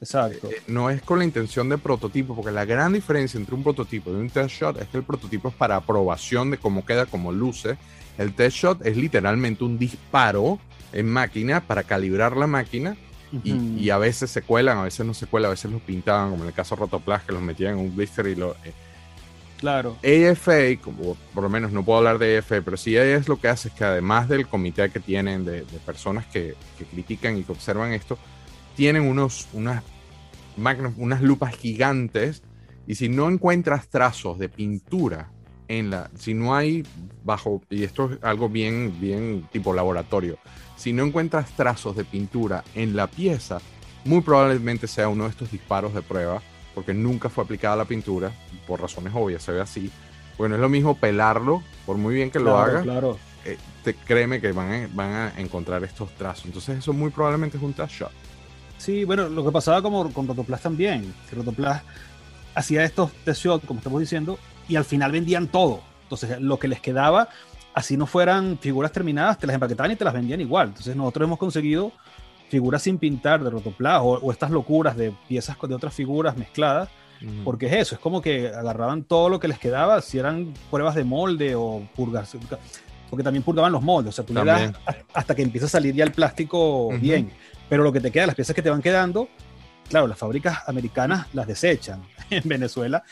Exacto. Eh, No es con la intención de prototipo, porque la gran diferencia entre un prototipo y un test shot es que el prototipo es para aprobación de cómo queda, cómo luce. El test shot es literalmente un disparo en máquina para calibrar la máquina y, a veces se cuelan, a veces no se cuelan, a veces los pintaban, como en el caso de Rotoplas, que los metían en un blister y lo... eh, Claro. AFA, como por lo menos no puedo hablar de AFA, pero sí es lo que hace es que además del comité que tienen de, de personas que, que critican y que observan esto, tienen unos, unas, unas lupas gigantes y si no encuentras trazos de pintura en la, si no hay bajo, y esto es algo bien, bien tipo laboratorio, si no encuentras trazos de pintura en la pieza, muy probablemente sea uno de estos disparos de prueba, porque nunca fue aplicada la pintura, por razones obvias, se ve así. Bueno, es lo mismo pelarlo, por muy bien que lo claro, haga, Claro. eh, te, créeme que van a, van a encontrar estos trazos. Entonces eso muy probablemente es un test shot. Sí, bueno, lo que pasaba como con Rotoplas también. que Rotoplas hacía estos test shots, como estamos diciendo, y al final vendían todo. Entonces, lo que les quedaba, así no fueran figuras terminadas, te las empaquetaban y te las vendían igual. Entonces, nosotros hemos conseguido figuras sin pintar de Rotoplas o, o estas locuras de piezas de otras figuras mezcladas, porque es eso, es como que agarraban todo lo que les quedaba, si eran pruebas de molde o purgas, porque también purgaban los moldes, o sea, tú le das También. a- hasta que empieza a salir ya el plástico bien, pero lo que te queda, las piezas que te van quedando, claro, las fábricas americanas las desechan, (laughs) en Venezuela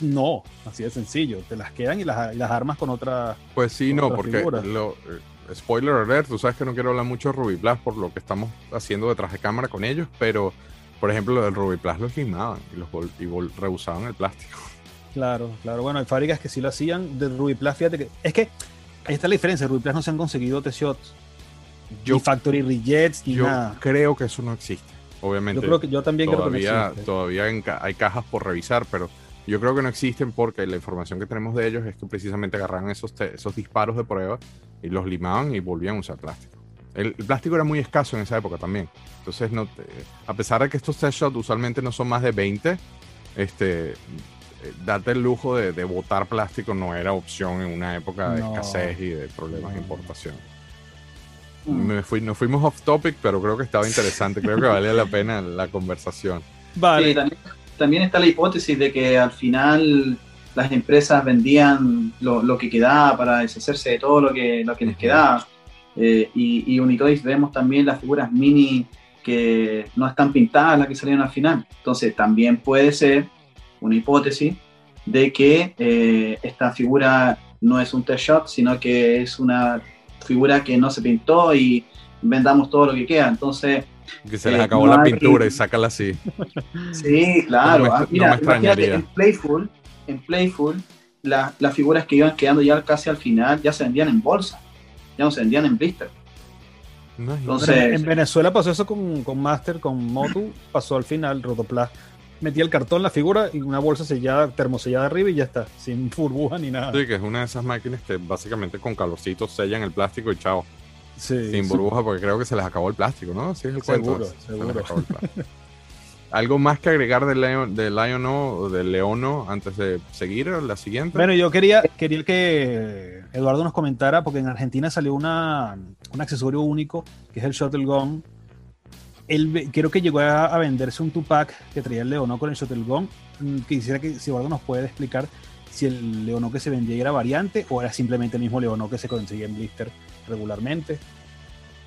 no, así de sencillo, te las quedan y las, y las armas con otra... Pues sí, no, porque lo, eh, spoiler alert, tú sabes que no quiero hablar mucho de Ruby Blast por lo que estamos haciendo detrás de cámara con ellos, pero por ejemplo, lo del Ruby Blast los limaban y los y rehusaban el plástico. Claro, claro, bueno, hay fábricas que sí lo hacían. De Ruby Plus, fíjate que, es que ahí está la diferencia, Ruby Plus no se han conseguido T-Shots, ni Factory Rejects, ni yo nada. creo que eso no existe. Obviamente. Yo creo que yo también creo que no todavía, ca- hay cajas por revisar, pero yo creo que no existen porque la información que tenemos de ellos es que precisamente agarraban esos, esos disparos de prueba y los limaban y volvían a usar plástico. El, el plástico era muy escaso en esa época también. Entonces, no te- a pesar de que estos test shots usualmente no son más de 20, este, eh, darte el lujo de, de botar plástico no era opción en una época de No. escasez y de problemas de No. importación. Mm. Me fui, nos fuimos off topic, pero creo que estaba interesante. Creo que valía la pena la conversación. Vale, Sí, también, también está la hipótesis de que al final las empresas vendían lo, lo que quedaba para deshacerse de todo lo que, lo que les quedaba. Eh, y, y Unitoys vemos también las figuras mini que no están pintadas, las que salieron al final. Entonces también puede ser una hipótesis de que eh, esta figura no es un test shot, sino que es una figura que no se pintó y vendamos todo lo que queda. Entonces, Que se les Eh, acabó no la hay- pintura y sácala así. (laughs) Sí, claro. No me- Ah, no Mira, me imagínate, extrañaría. en Playful, en Playful la- las figuras que iban quedando ya casi al final ya se vendían en bolsa, ya no se vendían en blister. Entonces- en Venezuela pasó eso con, con Master, con Motu, pasó al final, Rotoplas metía el cartón, la figura y una bolsa sellada, termosellada arriba y ya está, sin (laughs) burbuja ni nada. Sí, que es una de esas máquinas que básicamente con calorcito sellan el plástico y chao. Sí, sin sí. burbuja, porque creo que se les acabó el plástico, ¿no? Sí, es el cuento. Seguro, Se les seguro. acabó el plástico. (laughs) ¿Algo más que agregar del Leon, del Liono o Leono antes de seguir la siguiente? Bueno, yo quería, quería que Eduardo nos comentara, porque en Argentina salió una, un accesorio único, que es el Shuttle Gun. Él creo que llegó a, venderse un Tupac que traía el Leonó con el Shuttle Gun. Mm, Quisiera que si Eduardo nos puede explicar si el Leonó que se vendía era variante o era simplemente el mismo Leonó que se conseguía en blister regularmente.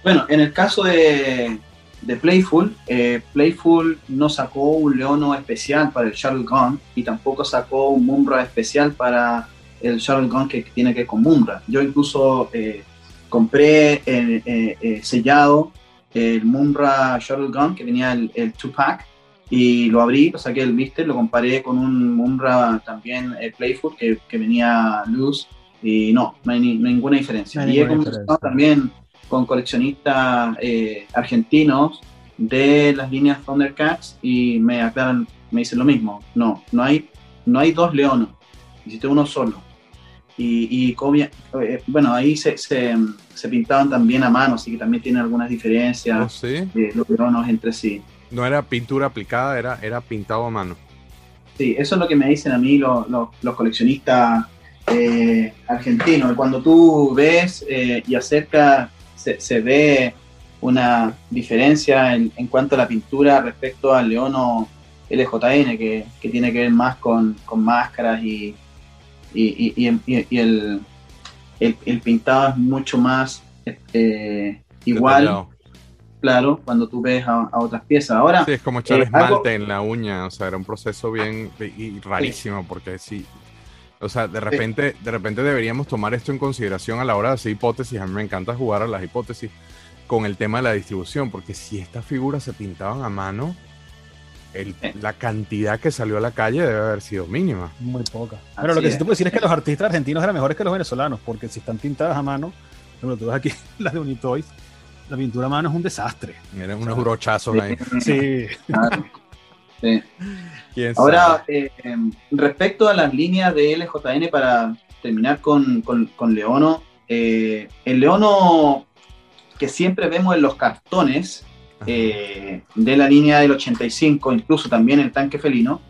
Bueno, en el caso de, de Playful, eh, Playful no sacó un Leono especial para el Shuttle Gun y tampoco sacó un Mumra especial para el Shuttle Gun que, tiene que ver con Mumra. Yo incluso eh, compré eh, sellado el Mumra Shuttle Gun que tenía el, el 2-pack y lo abrí, lo saqué del blister, lo comparé con un Mumra también eh, Playful que, que venía loose y no, no hay, ni- ninguna diferencia. No hay y he ninguna conversado diferencia. también con coleccionistas eh, argentinos de las líneas Thundercats y me aclaran, me dicen lo mismo. No, no hay, no hay dos leonos, existe uno solo. Y, y cobia- eh, bueno, ahí se, se, se pintaban también a mano, así que también tiene algunas ¿Oh, diferencias sí? de los leonos entre sí. No era pintura aplicada, era, era pintado a mano. Sí, eso es lo que me dicen a mí los, los- los coleccionistas eh, argentinos. Cuando tú ves eh, y acercas, se, se ve una diferencia en, en cuanto a la pintura respecto al Leono LJN, que, que tiene que ver más con, con máscaras y, y, y- y- y el, el, el pintado es mucho más eh, igual, Detallado. claro, cuando tú ves a, a otras piezas. Ahora, Sí, es como echar Eh, esmalte algo- en la uña, o sea, era un proceso bien y y rarísimo, porque sí, o sea, de repente, de repente deberíamos tomar esto en consideración a la hora de hacer hipótesis. A mí me encanta jugar a las hipótesis con el tema de la distribución, porque si estas figuras se pintaban a mano, el- Sí. la cantidad que salió a la calle debe haber sido mínima. Muy poca. Así Pero lo que sí te puedo decir es que los artistas argentinos eran mejores que los venezolanos, porque si están pintadas a mano, por ejemplo, tú ves aquí (laughs) las de Unitoys, la pintura a mano es un desastre. Eran unos brochazos (laughs) ahí. Sí, claro, sí. ¿Quién Ahora, eh, em, respecto a las líneas de LJN, para terminar con, con- con Leono, eh, el Leono que siempre vemos en los cartones eh, de la línea del 85, incluso también el tanque felino,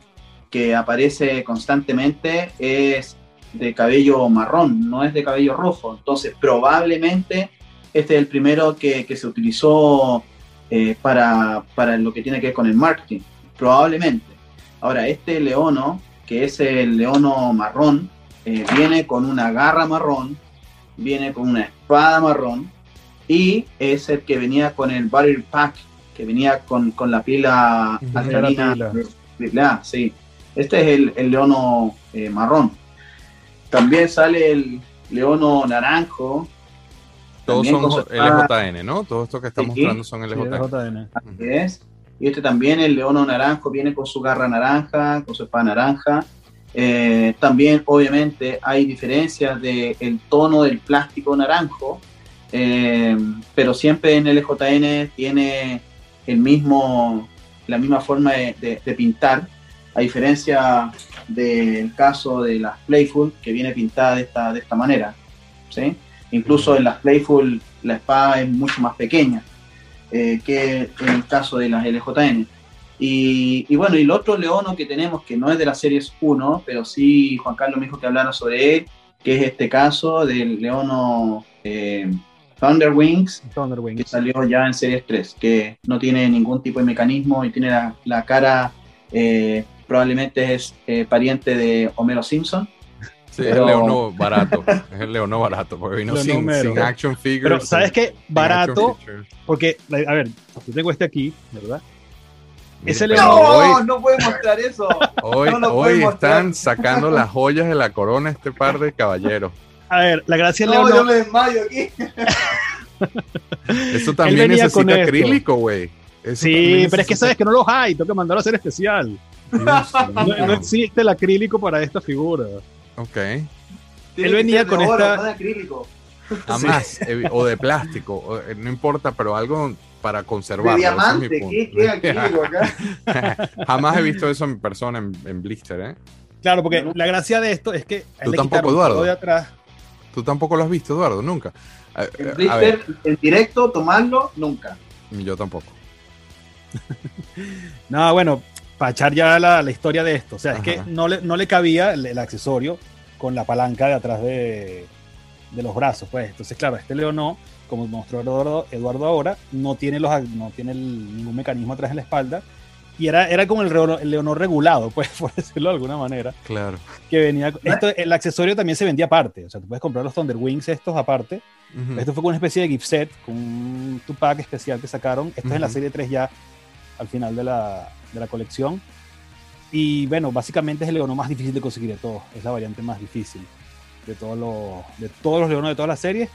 que aparece constantemente, es de cabello marrón, no es de cabello rojo. Entonces, probablemente este es el primero que, se utilizó eh, para, para lo que tiene que ver con el marketing. Probablemente. Ahora, este leono, que es el leono marrón, eh, viene con una garra marrón, viene con una espada marrón y es el que venía con el Battery Pack, que venía con, con la pila alcalina. de- de- ah, sí. Este es el, el leono eh, marrón. También sale el leono naranjo. Todos también son. LJN, ¿no? Todo esto que está Sí. mostrando son LJN. LJN. Así es. Y este también, el leono naranjo, viene con su garra naranja, con su espada naranja. Eh, también, obviamente, hay diferencias del el tono del plástico naranjo, eh, pero siempre en LJN tiene el mismo, la misma forma de, pintar, a diferencia del caso de las Playful, que viene pintada de esta, de esta manera. ¿sí? Incluso en las Playful la espada es mucho más pequeña eh, que en el caso de las LJN. Y, y bueno, y el otro leono que tenemos, que no es de la series 1, pero sí Juan Carlos me dijo que hablara sobre él, que es este caso del leono eh, Thunderwings, que Thunderwings. salió ya en series 3, que no tiene ningún tipo de mecanismo y tiene la, la cara, eh, probablemente es eh, pariente de Homero Simpson. Sí, es el Leono barato. Es el Leono barato, porque vino (laughs) sin, action figures. Pero, ¿sabes qué? Barato, porque, a ver, yo tengo este aquí, ¿verdad? Hoy, no puede mostrar eso. hoy, no mostrar. están sacando las joyas de la corona este par de caballeros. A ver, la gracia del No, Leono. yo me desmayo aquí. (laughs) Eso también venía necesita acrílico, güey. Sí, pero es que sabes que no los hay, tengo que mandarlo a hacer especial. (laughs) No, no existe el acrílico para esta figura. Ok. Él venía de con oro, esta- no de acrílico. (laughs) Jamás. evi- O de plástico. o, eh, no importa, pero algo para De conservarlo. es mi diamante, punto. ¿qué, qué aquí digo acá? Jamás he visto eso en persona en, en blister, ¿eh? Claro, porque No. la gracia de esto es que Tú tampoco, Eduardo. de atrás. Tú tampoco lo has visto, Eduardo, nunca. A, En blister, directo, tomarlo, nunca. yo tampoco. (laughs) No, bueno, para echar ya la, la historia de esto. O sea, es que no le, no le cabía el, el accesorio con la palanca de atrás de, de los brazos, pues. Entonces, claro, este Leonó, como mostró Eduardo, Eduardo ahora, no tiene, los, no tiene el- ningún mecanismo atrás en la espalda. Y era, era como el, Leonor- el Leonor regulado, (laughs) pues, por decirlo de alguna manera. Claro. Que venía. Esto, el accesorio también se vendía aparte. O sea, tú puedes comprar los Thunder Wings estos aparte. Ujú. Esto fue con una especie de gift set, con un Tupac especial que sacaron. Esto es en la serie 3 ya, al final de la, de la colección. Y bueno, básicamente es el leono más difícil de conseguir de todos. Es la variante más difícil de todos los, de todos los leonos de todas las series.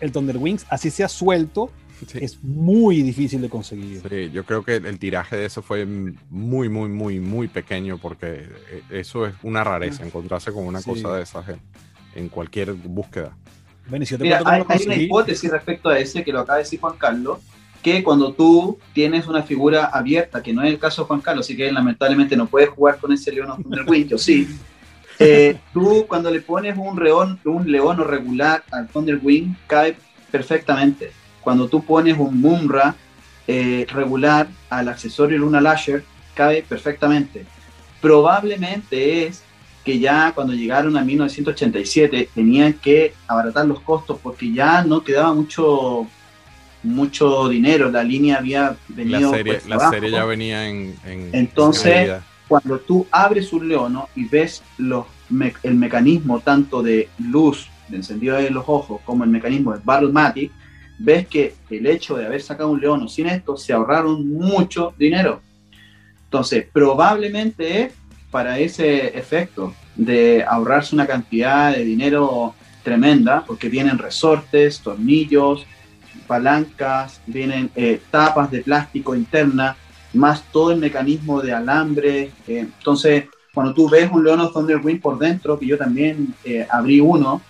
El Thunder Wings, así sea suelto, Sí. es muy difícil de conseguir. Sí, yo creo que el tiraje de eso fue muy, muy, muy, muy pequeño porque eso es una rareza, encontrarse con una Sí. cosa de esas en, en cualquier búsqueda. Bueno, y si yo te Mira, cuento cómo hay, una hipótesis respecto a ese que lo acaba de decir Juan Carlos, que cuando tú tienes una figura abierta, que no es el caso de Juan Carlos, así que él lamentablemente no puede jugar con ese león Thunderwing, yo sí. (laughs) Eh, tú cuando le pones un león, un leono regular al Thunderwing, cae perfectamente. Cuando tú pones un Mumra eh, regular al accesorio Luna Lasher, cabe perfectamente. Probablemente es que ya cuando llegaron a 1987 tenían que abaratar los costos porque ya no quedaba mucho mucho dinero, la línea había venido La serie, cuesta la abajo. serie ya venía en, en Entonces, cuando tú abres un leono y ves los me- el mecanismo tanto de luz, de encendido de los ojos, como el mecanismo de Battlematic, ves que el hecho de haber sacado un leono sin esto se ahorraron mucho dinero. Entonces, probablemente es para ese efecto de ahorrarse una cantidad de dinero tremenda, porque vienen resortes, tornillos, palancas, vienen eh, tapas de plástico interna, más todo el mecanismo de alambre. eh, entonces, cuando tú ves un Leono Thunderwing por dentro, que yo también eh, abrí uno,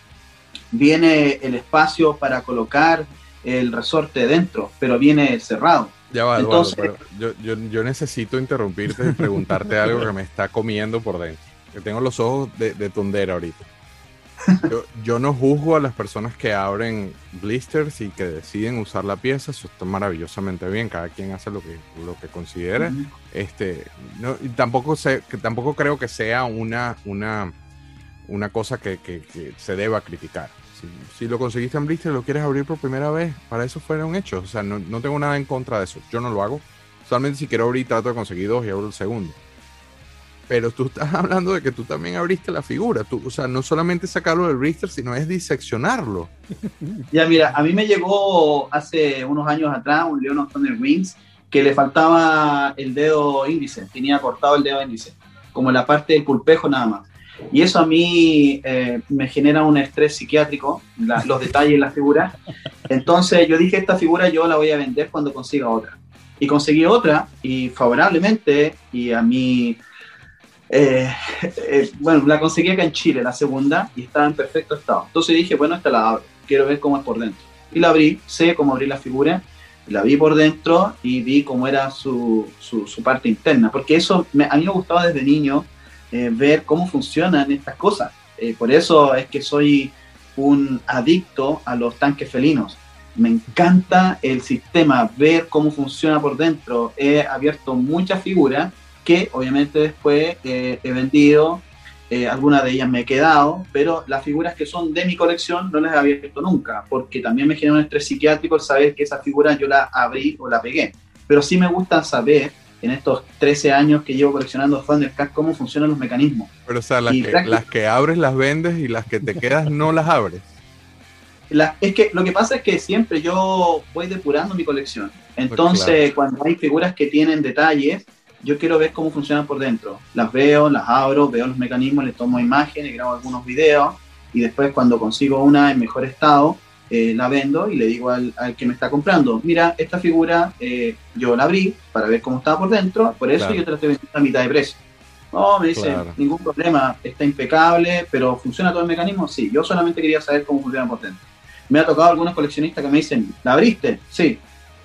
viene el espacio para colocar el resorte dentro, pero viene cerrado. Ya va, Eduardo, entonces- pero yo, yo, yo necesito interrumpirte y preguntarte (laughs) algo que me está comiendo por dentro. Que tengo los ojos de, de tondera ahorita. (laughs) Yo, yo no juzgo a las personas que abren blisters y que deciden usar la pieza, eso está maravillosamente bien, cada quien hace lo que, lo que considere. Este, no, y tampoco, sé, que tampoco creo que sea una, una, una cosa que, que- que se deba criticar. Si, lo conseguiste en blister lo quieres abrir por primera vez, para eso fueron hechos. O sea, no, no tengo nada en contra de eso. Yo no lo hago. Solamente si quiero abrir, trato de conseguir dos y abro el segundo. Pero tú estás (laughs) hablando de que tú también abriste la figura. Tú, o sea, no solamente sacarlo del blister, sino es diseccionarlo. (laughs) Ya, mira, a mí me llegó hace unos años atrás un Leon Thunder Wings que le faltaba el dedo índice, tenía cortado el dedo índice, como la parte del pulpejo nada más. Y eso a mí eh, me genera un estrés psiquiátrico, los detalles en la figura. Entonces yo dije, esta figura yo la voy a vender cuando consiga otra. Y conseguí otra, y favorablemente, y a mí, eh, eh, bueno, la conseguí acá en Chile, la segunda, y estaba en perfecto estado. Entonces dije, bueno, esta la abro, quiero ver cómo es por dentro. Y la abrí, sé cómo abrir la figura, la vi por dentro y vi cómo era su, su, su parte interna, porque eso me- a mí me gustaba desde niño eh, ver cómo funcionan estas cosas. Eh, por eso es que soy un adicto a los tanques felinos. Me encanta el sistema, ver cómo funciona por dentro. He abierto muchas figuras que obviamente después eh, he vendido, eh, algunas de ellas me he quedado, pero las figuras que son de mi colección no las he abierto nunca, porque también me genera un estrés psiquiátrico el saber que esa figura yo la abrí o la pegué. Pero sí me gusta saber, en estos 13 años que llevo coleccionando Thundercats, cómo funcionan los mecanismos. Pero, o sea, las que, las que abres las vendes y las que te quedas no las abres. La- es que lo que pasa es que siempre yo voy depurando mi colección. Entonces, cuando hay figuras que tienen detalles, yo quiero ver cómo funcionan por dentro. Las veo, las abro, veo los mecanismos, les tomo imágenes, grabo algunos videos y después cuando consigo una en mejor estado, eh, la vendo y le digo al, al que me está comprando, mira, esta figura eh, yo la abrí para ver cómo estaba por dentro, por eso Claro. yo te la estoy vendiendo a mitad de precio. No, me dice, Claro. ningún problema, está impecable, pero ¿funciona todo el mecanismo? Sí, yo solamente quería saber cómo funciona por dentro. Me ha tocado algunos coleccionistas que me dicen, ¿la abriste? Sí.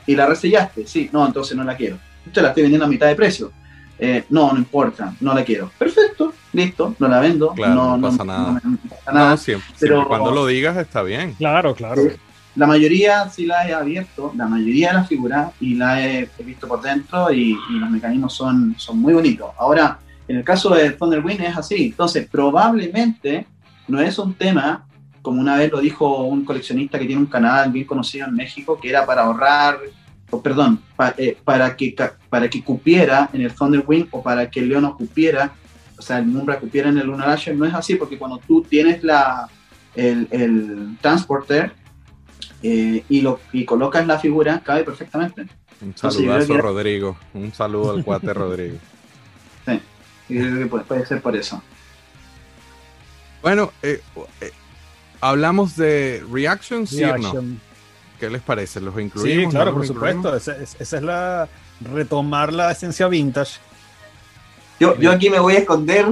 ¿Y la resellaste? Sí, no, entonces no la quiero. Te la estoy vendiendo a mitad de precio. Eh, no, no importa, no la quiero. Perfecto, listo, no la vendo. Claro, no, no pasa nada. no pasa nada. No, siempre, pero- siempre cuando lo digas está bien. Claro, claro. La mayoría sí la he abierto, la mayoría de las figuras, y la he, he visto por dentro y, y los mecanismos son, son muy bonitos. Ahora, en el caso de Thunderwind es así. Entonces, probablemente no es un tema, como una vez lo dijo un coleccionista que tiene un canal bien conocido en México, que era para ahorrar, o perdón, pa- eh, para, que, ca- para que cupiera en el Thunderwind o para que el León cupiera, sea, el Mumbra cupiera en el Lunar Asher. No es así, porque cuando tú tienes la, el, el transporter, eh, y, lo, y colocas la figura, cabe perfectamente. Un yo saludazo, que- Rodrigo. Un saludo al cuate (laughs) Rodrigo. Y creo que puede, puede ser por eso. Bueno, eh, eh, hablamos de reactions, ¿sí o no? Reaction. ¿Qué les parece? ¿Los incluimos? Sí, claro, ¿No por incluimos? supuesto. Esa, es- esa es la retomar la esencia vintage. Yo, yo aquí me voy a esconder.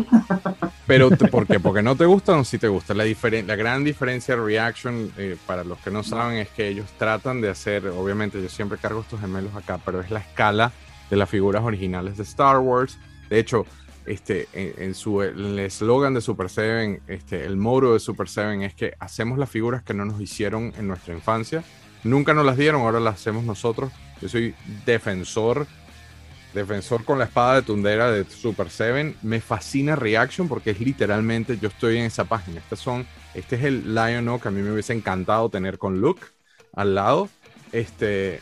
Pero, ¿por qué? ¿Porque no te gustan o sí te gusta? La, diferen- la gran diferencia de Reaction, eh, para los que no saben, es que ellos tratan de hacer, obviamente yo siempre cargo estos gemelos acá, pero es la escala de las figuras originales de Star Wars. De hecho, este, en, en su, el eslogan de Super Seven, este, el motto de Super Seven es que hacemos las figuras que no nos hicieron en nuestra infancia. Nunca nos las dieron, ahora las hacemos nosotros. Yo soy defensor defensor con la espada de tundera de Super 7. Me fascina Reaction porque es literalmente, yo estoy en esa página. Estas son, este es el Lion O que a mí me hubiese encantado tener con Luke al lado. Este,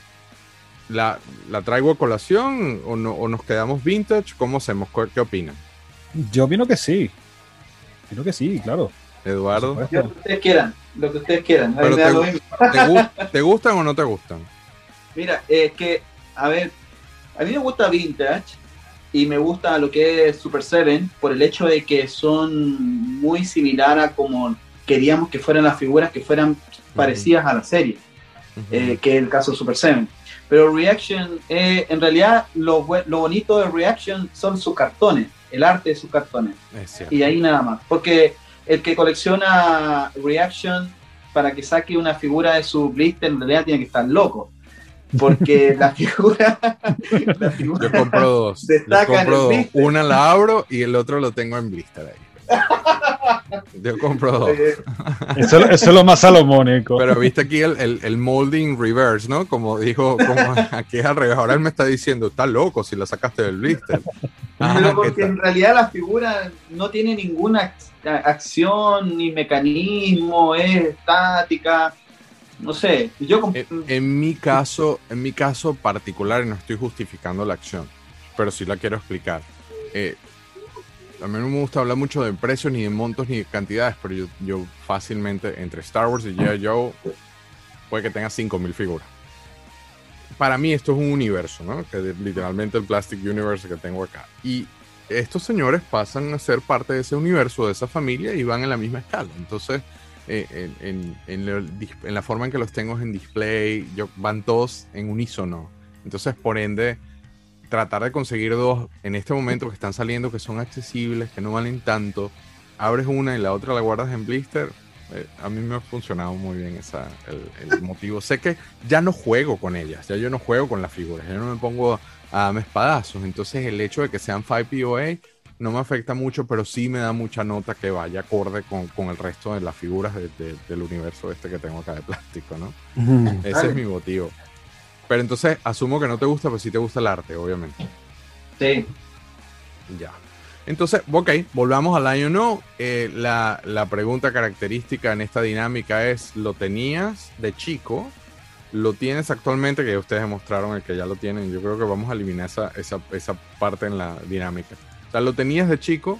la, la traigo a colación o, no, o nos quedamos vintage? ¿Cómo hacemos? ¿Qué, qué opinan? Yo opino que sí. Opino que sí, claro. Eduardo, lo que ustedes quieran, lo que ustedes quieran. A Pero te- lo mismo. ¿te, gu- ¿te gustan o no te gustan? (laughs) Mira, es que, a ver, a mí me gusta Vintage y me gusta lo que es Super 7 por el hecho de que son muy similar a como queríamos que fueran las figuras que fueran parecidas a la serie. Eh, que es el caso de Super 7. Pero Reaction, eh, en realidad lo, lo bonito de Reaction son sus cartones, el arte de sus cartones. Y ahí nada más. Porque el que colecciona Reaction para que saque una figura de su blister en realidad tiene que estar loco. Porque la figura... la figura Yo compro dos. Yo en el dos. Una la abro y el otro lo tengo en blister ahí. Yo compro dos. eh, Eso, eso es lo más salomónico. Pero viste aquí el, el, el molding reverse, ¿no? Como dijo, como aquí es al revés. Ahora él me está diciendo, está loco si la sacaste del blister. Ajá, pero ¿qué porque en realidad la figura no tiene ninguna ac- acción ni mecanismo, es estática. No sé, yo En, en mi caso, en mi caso particular, no estoy justificando la acción, pero sí la quiero explicar. Eh, a mí no me gusta hablar mucho de precios, ni de montos, ni de cantidades, pero yo, fácilmente entre Star Wars y G.I. Joe puede que tenga 5.000 figuras. Para mí esto es un universo, ¿no? Que literalmente el Plastic Universe que tengo acá. Y estos señores pasan a ser parte de ese universo, de esa familia, y van en la misma escala. Entonces, eh, en, en- en el dis- en la forma en que los tengo en display, yo, van todos en unísono. Entonces, por ende, tratar de conseguir dos en este momento que están saliendo, que son accesibles, que no valen tanto, abres una y la otra la guardas en blister. eh, a mí me ha funcionado muy bien esa, el, el (laughs) motivo. Sé que ya no juego con ellas, ya yo no juego con las figuras, ya no me pongo a darme espadazos. Entonces, el hecho de que sean 5 POA no me afecta mucho, pero sí me da mucha nota que vaya acorde con, con el resto de las figuras de- de- del universo este que tengo acá de plástico, ¿no? Ese Vale. es mi motivo. Pero entonces asumo que no te gusta, pero sí te gusta el arte, obviamente. sí, Ya. Entonces, ok, volvamos al año no. Eh, la, la pregunta característica en esta dinámica es, ¿lo tenías de chico? ¿Lo tienes actualmente? Que ya ustedes demostraron el que ya lo tienen. Yo creo que vamos a eliminar esa, esa, esa parte en la dinámica. O sea, lo tenías de chico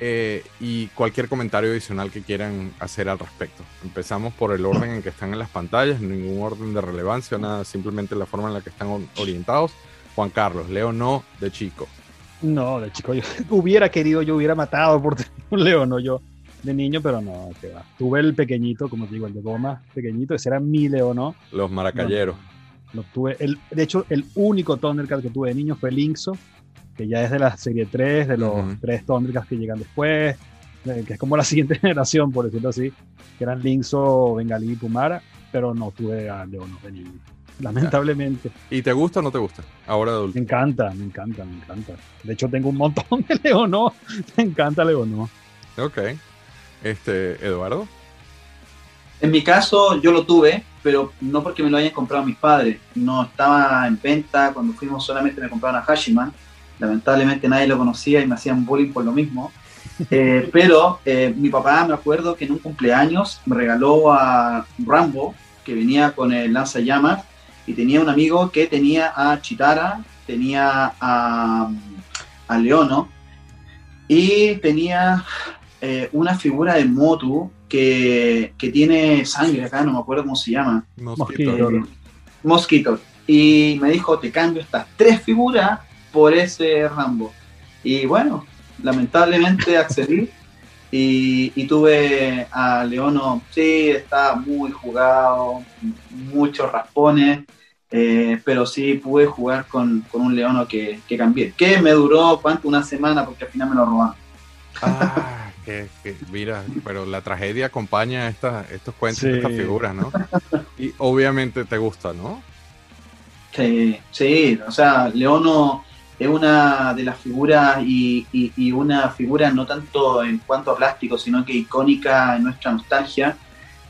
eh, y cualquier comentario adicional que quieran hacer al respecto. Empezamos por el orden en que están en las pantallas, ningún orden de relevancia, nada, simplemente la forma en la que están orientados. Juan Carlos, Leo no de chico. No, de chico, yo (laughs) hubiera querido, yo hubiera matado por tener un león, no yo de niño, pero no, que va. Tuve el pequeñito, como te digo, el de goma pequeñito, ese era mi león, ¿no? Los maracayeros. Lo tuve, el, de hecho, el único Thundercat que tuve de niño fue el Linkso, que ya es de la serie 3, de los tres Thundercats que llegan después, eh, que es como la (laughs) siguiente generación, por decirlo así, que eran Linkso, Bengalí y Pumara, pero no tuve a León de niño. lamentablemente. ¿Y te gusta o no te gusta? Ahora adulto. Me encanta, me encanta, me encanta. De hecho, tengo un montón de (laughs) Leonó. Me encanta Leonó. Ok. Este, Eduardo. En mi caso, yo lo tuve, pero no porque me lo hayan comprado mis padres. No estaba en venta. Cuando fuimos solamente me compraron a Hashiman. Lamentablemente nadie lo conocía y me hacían bullying por lo mismo. Eh, (laughs) pero eh, mi papá, me acuerdo que en un cumpleaños me regaló a Rambo, que venía con el lanzallamas, y tenía un amigo que tenía a Chitara, tenía a, a Leono, y tenía eh, una figura de Motu que, que, tiene sangre acá, no me acuerdo cómo se llama. Mosquito. Eh, Mosquito. Y me dijo, te cambio estas tres figuras por ese Rambo. Y bueno, lamentablemente (laughs) accedí y, y, tuve a Leono, sí, está muy jugado, muchos raspones, eh, pero sí pude jugar con, con un Leono que, que, cambié. Que me duró, ¿cuánto? Una semana porque al final me lo robaron. Ah, (laughs) que, que, mira, pero la tragedia acompaña esta, estos cuentos, sí. estas figuras, ¿no? Y obviamente te gusta, ¿no? Sí, sí, o sea, Leono es una de las figuras y, y, y, una figura no tanto en cuanto a plástico, sino que icónica en nuestra nostalgia,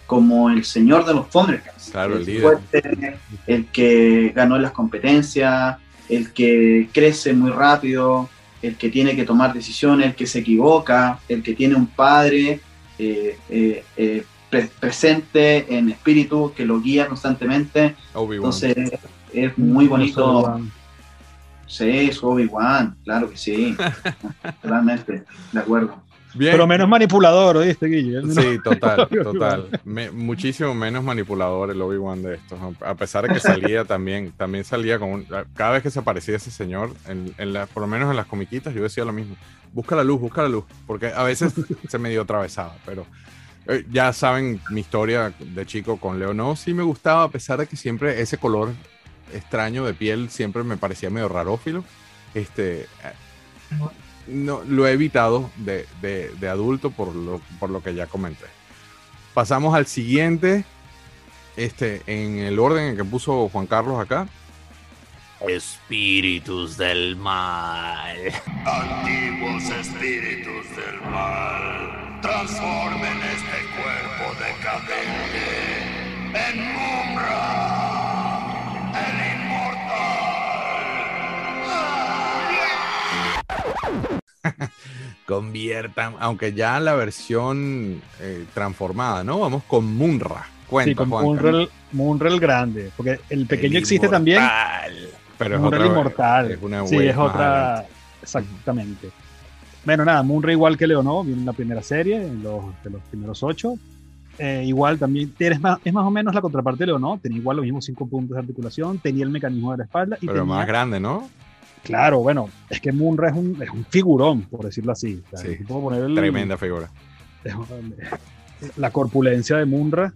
como el señor de los Thundercats. Claro, el, el fuerte, el que ganó las competencias, el que crece muy rápido, el que tiene que tomar decisiones, el que se equivoca, el que tiene un padre eh, eh, eh, pre presente en espíritu que lo guía constantemente. Entonces es muy bonito. Sí, su Obi-Wan, claro que sí. (laughs) Totalmente, de acuerdo. Bien. Pero menos manipulador, ¿oíste, Guille? Sí, total, (laughs) total. Me, muchísimo menos manipulador el Obi-Wan de estos. A pesar de que salía (laughs) también, también salía con un, cada vez que se aparecía ese señor, en, en la, por lo menos en las comiquitas, yo decía lo mismo. Busca la luz, busca la luz. Porque a veces se me dio atravesada, pero eh, ya saben mi historia de chico con Leo. No, sí me gustaba, a pesar de que siempre ese color extraño de piel siempre me parecía medio rarófilo. Este, no, lo he evitado de, de, de adulto por lo, por lo, que ya comenté. Pasamos al siguiente, este, en el orden en que puso Juan Carlos acá. Espíritus del mal. Antiguos espíritus del mal, transformen este cuerpo decadente en Mumra, (laughs) Conviertan, aunque ya la versión eh, transformada, ¿no? Vamos con Munra. Cuenta, sí, con Munra, Munra el grande, porque el pequeño el existe también. Pero Munra es otra, el inmortal. Es una sí, es otra. Exactamente. Bueno, nada, Munra igual que Leonó, viene en la primera serie, en los, de los primeros ocho. Eh, igual también tienes más, es más o menos la contraparte de Leonó, tenía igual los mismos cinco puntos de articulación, tenía el mecanismo de la espalda. Y Pero tenía, más grande, ¿no? Claro, bueno, es que Munra es un, es un figurón, por decirlo así. O sea, sí, poner el, tremenda figura. La corpulencia de Munra.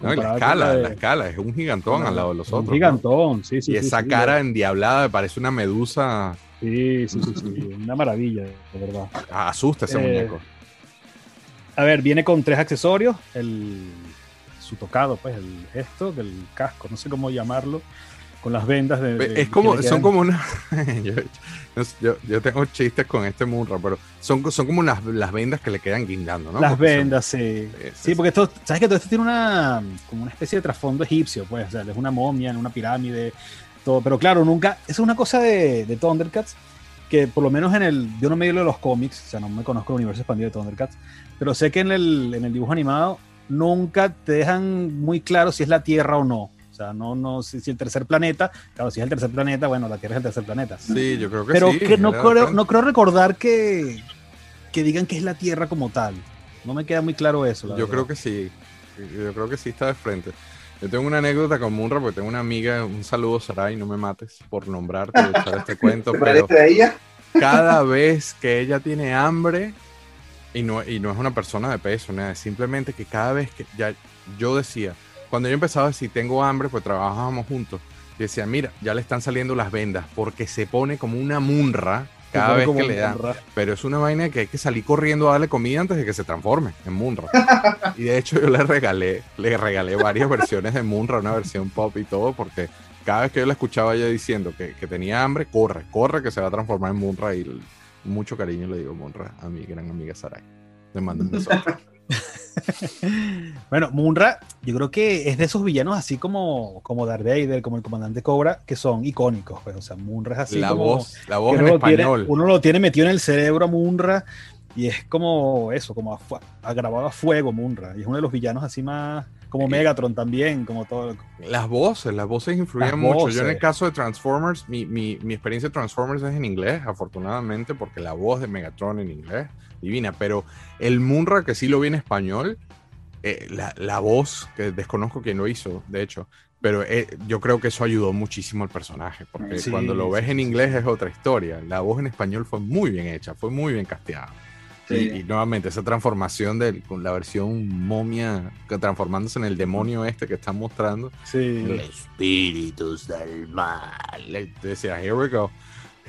No, la escala, de, la escala, es un gigantón al lado de los un otros. Un gigantón, ¿no? sí, sí. Y sí, esa sí, cara endiablada me parece una medusa. Sí, sí, sí, sí, una maravilla, de verdad. Asusta ese Eh, muñeco. A ver, viene con tres accesorios, el su tocado, pues, el gesto del casco, no sé cómo llamarlo, con las vendas de... de es como, son como una... (laughs) yo, yo, yo, tengo chistes con este Munra, pero son, son como las, las vendas que le quedan guindando, ¿no? Las Porque vendas, sí. Es- Sí, porque esto, ¿sabes que todo esto tiene una, como una especie de trasfondo egipcio, pues, o sea, es una momia en una pirámide, todo, pero claro, nunca, es una cosa de, de Thundercats, que por lo menos en el, yo no me digo de los cómics, o sea, no me conozco el universo expandido de Thundercats, pero sé que en el, en el dibujo animado nunca te dejan muy claro si es la Tierra o no. O sea, no, no, si, si el tercer planeta, claro, si es el tercer planeta, bueno, la Tierra es el tercer planeta. Sí, yo creo que Pero sí. que no, creo, no creo recordar que, que digan que es la Tierra como tal. No me queda muy claro eso. la Yo verdad. creo que sí. Yo creo que sí está de frente. Yo tengo una anécdota con Munra porque tengo una amiga, un saludo Sarai, no me mates por nombrarte echar este (laughs) cuento, ¿Te pero ella? cada vez que ella tiene hambre, y no, y no es una persona de peso, nada, simplemente que cada vez que ya yo decía, cuando yo empezaba decir tengo hambre, pues trabajábamos juntos, decía, mira, ya le están saliendo las vendas, porque se pone como una munra cada vez que le da. Munra. Pero es una vaina que hay que salir corriendo a darle comida antes de que se transforme en Munra. (laughs) y de hecho yo le regalé, le regalé varias versiones de Munra, una versión pop y todo, porque cada vez que yo la escuchaba ella diciendo que, que tenía hambre, corre, corre que se va a transformar en Munra y mucho cariño le digo Munra a mi gran amiga Sarai. Le mando un beso. (laughs) Bueno, Munra, yo creo que es de esos villanos así como, como Darth Vader, como el comandante Cobra, que son icónicos. Pues, o sea, Munra es así la como. voz, la voz en uno, lo tiene, español. uno lo tiene metido en el cerebro a Munra y es como eso, como a, fu- a a fuego Munra. Y es uno de los villanos así más. Como Sí. Megatron también, como todo. Las voces, las voces influían Las mucho. Yo en el caso de Transformers, mi, mi, mi experiencia de Transformers es en inglés, afortunadamente, porque la voz de Megatron en inglés, divina. Pero el Munra, que sí lo vi en español, eh, la, la voz, que desconozco quién lo hizo, de hecho, pero eh, yo creo que eso ayudó muchísimo al personaje, porque Sí, cuando lo ves en inglés es otra historia. La voz en español fue muy bien hecha, fue muy bien casteada. Sí. Y, y nuevamente esa transformación de con la versión momia que transformándose en el demonio este que están mostrando. Sí. Espíritus del mal. Decía, here we go,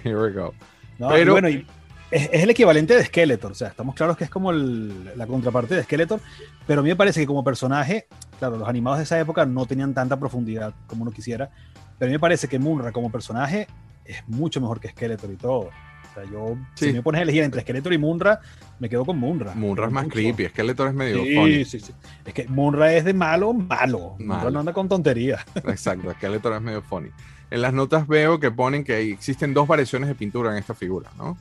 here we go. No, Pero- y bueno, y es, es el equivalente de Skeletor, o sea, estamos claros que es como el- la contraparte de Skeletor, pero a mí me parece que como personaje, claro, los animados de esa época no tenían tanta profundidad como uno quisiera, pero a mí me parece que Munra como personaje es mucho mejor que Skeletor y todo. O sea, yo, Sí. si me pones a elegir entre Skeletor y Munra, me quedo con Munra. Munra es más Mucho. creepy, Skeletor es medio Sí, funny. sí, sí. Es que Munra es de malo, malo. Munra Malo. no anda con tonterías. (laughs) Exacto, Skeletor es medio funny. En las notas veo que ponen que existen dos variaciones de pintura en esta figura, ¿no?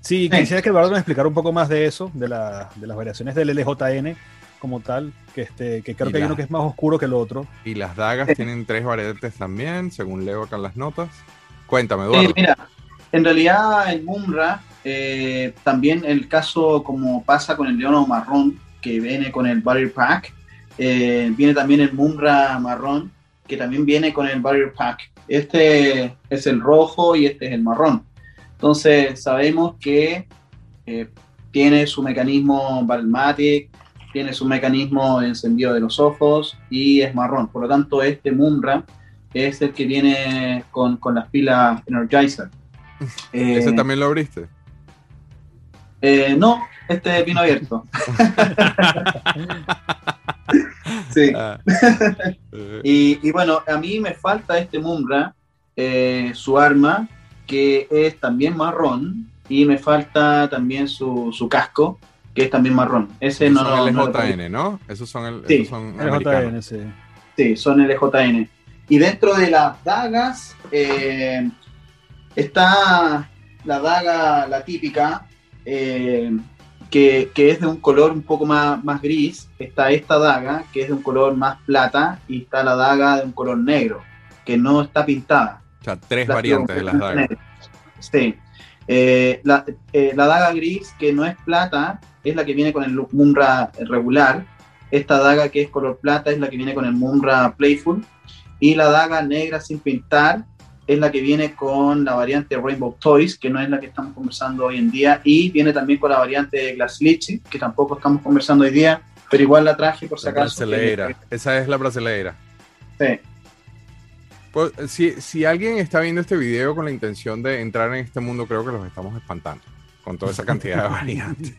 Sí, Sí. quisiera que Eduardo nos explicara un poco más de eso, de, la- de las variaciones del LJN como tal, que, este, que creo Y que hay uno que es más oscuro que el otro. Y las dagas tienen tres variantes también, según leo acá en las notas. Cuéntame, Sí, Eduardo. mira, en realidad el Mumra, eh, también el caso como pasa con el Leono marrón, que viene con el Barrier Pack, eh, viene también el Mumra marrón, que también viene con el Barrier Pack. Este es el rojo y este es el marrón. Entonces sabemos que eh, tiene su mecanismo Balmatic, tiene su mecanismo de encendido de los ojos y es marrón. Por lo tanto, este Mumra es el que viene con, con las pilas Energizer. Eh, ¿Ese también lo abriste? eh, no, este vino abierto. (laughs) sí. Ah. (laughs) Y, y bueno, a mí me falta este Mumra, eh, su arma, que es también marrón, y me falta también su, su casco, que es también marrón. Ese esos no, son el LJN, ¿no? Esos son, el, Sí, esos son. LJN, sí. Sí, son LJN. Y dentro de las dagas eh, está la daga, la típica, eh, que, que es de un color un poco más, más gris. Está esta daga, que es de un color más plata, y está la daga de un color negro, que no está pintada. O sea, tres variantes de las dagas. Sí. Eh, la, eh, la daga gris, que no es plata, es la que viene con el Mumra regular. Esta daga que es color plata es la que viene con el Mumra Playful. Y la daga negra sin pintar es la que viene con la variante Rainbow Toys, que no es la que estamos conversando hoy en día. Y viene también con la variante Glass Litchi, que tampoco estamos conversando hoy día, pero igual la traje por si acaso. brasileira. Esa es la brasileira. Sí. Pues, si, si alguien está viendo este video con la intención de entrar en este mundo, creo que los estamos espantando con toda esa cantidad de (laughs) variantes.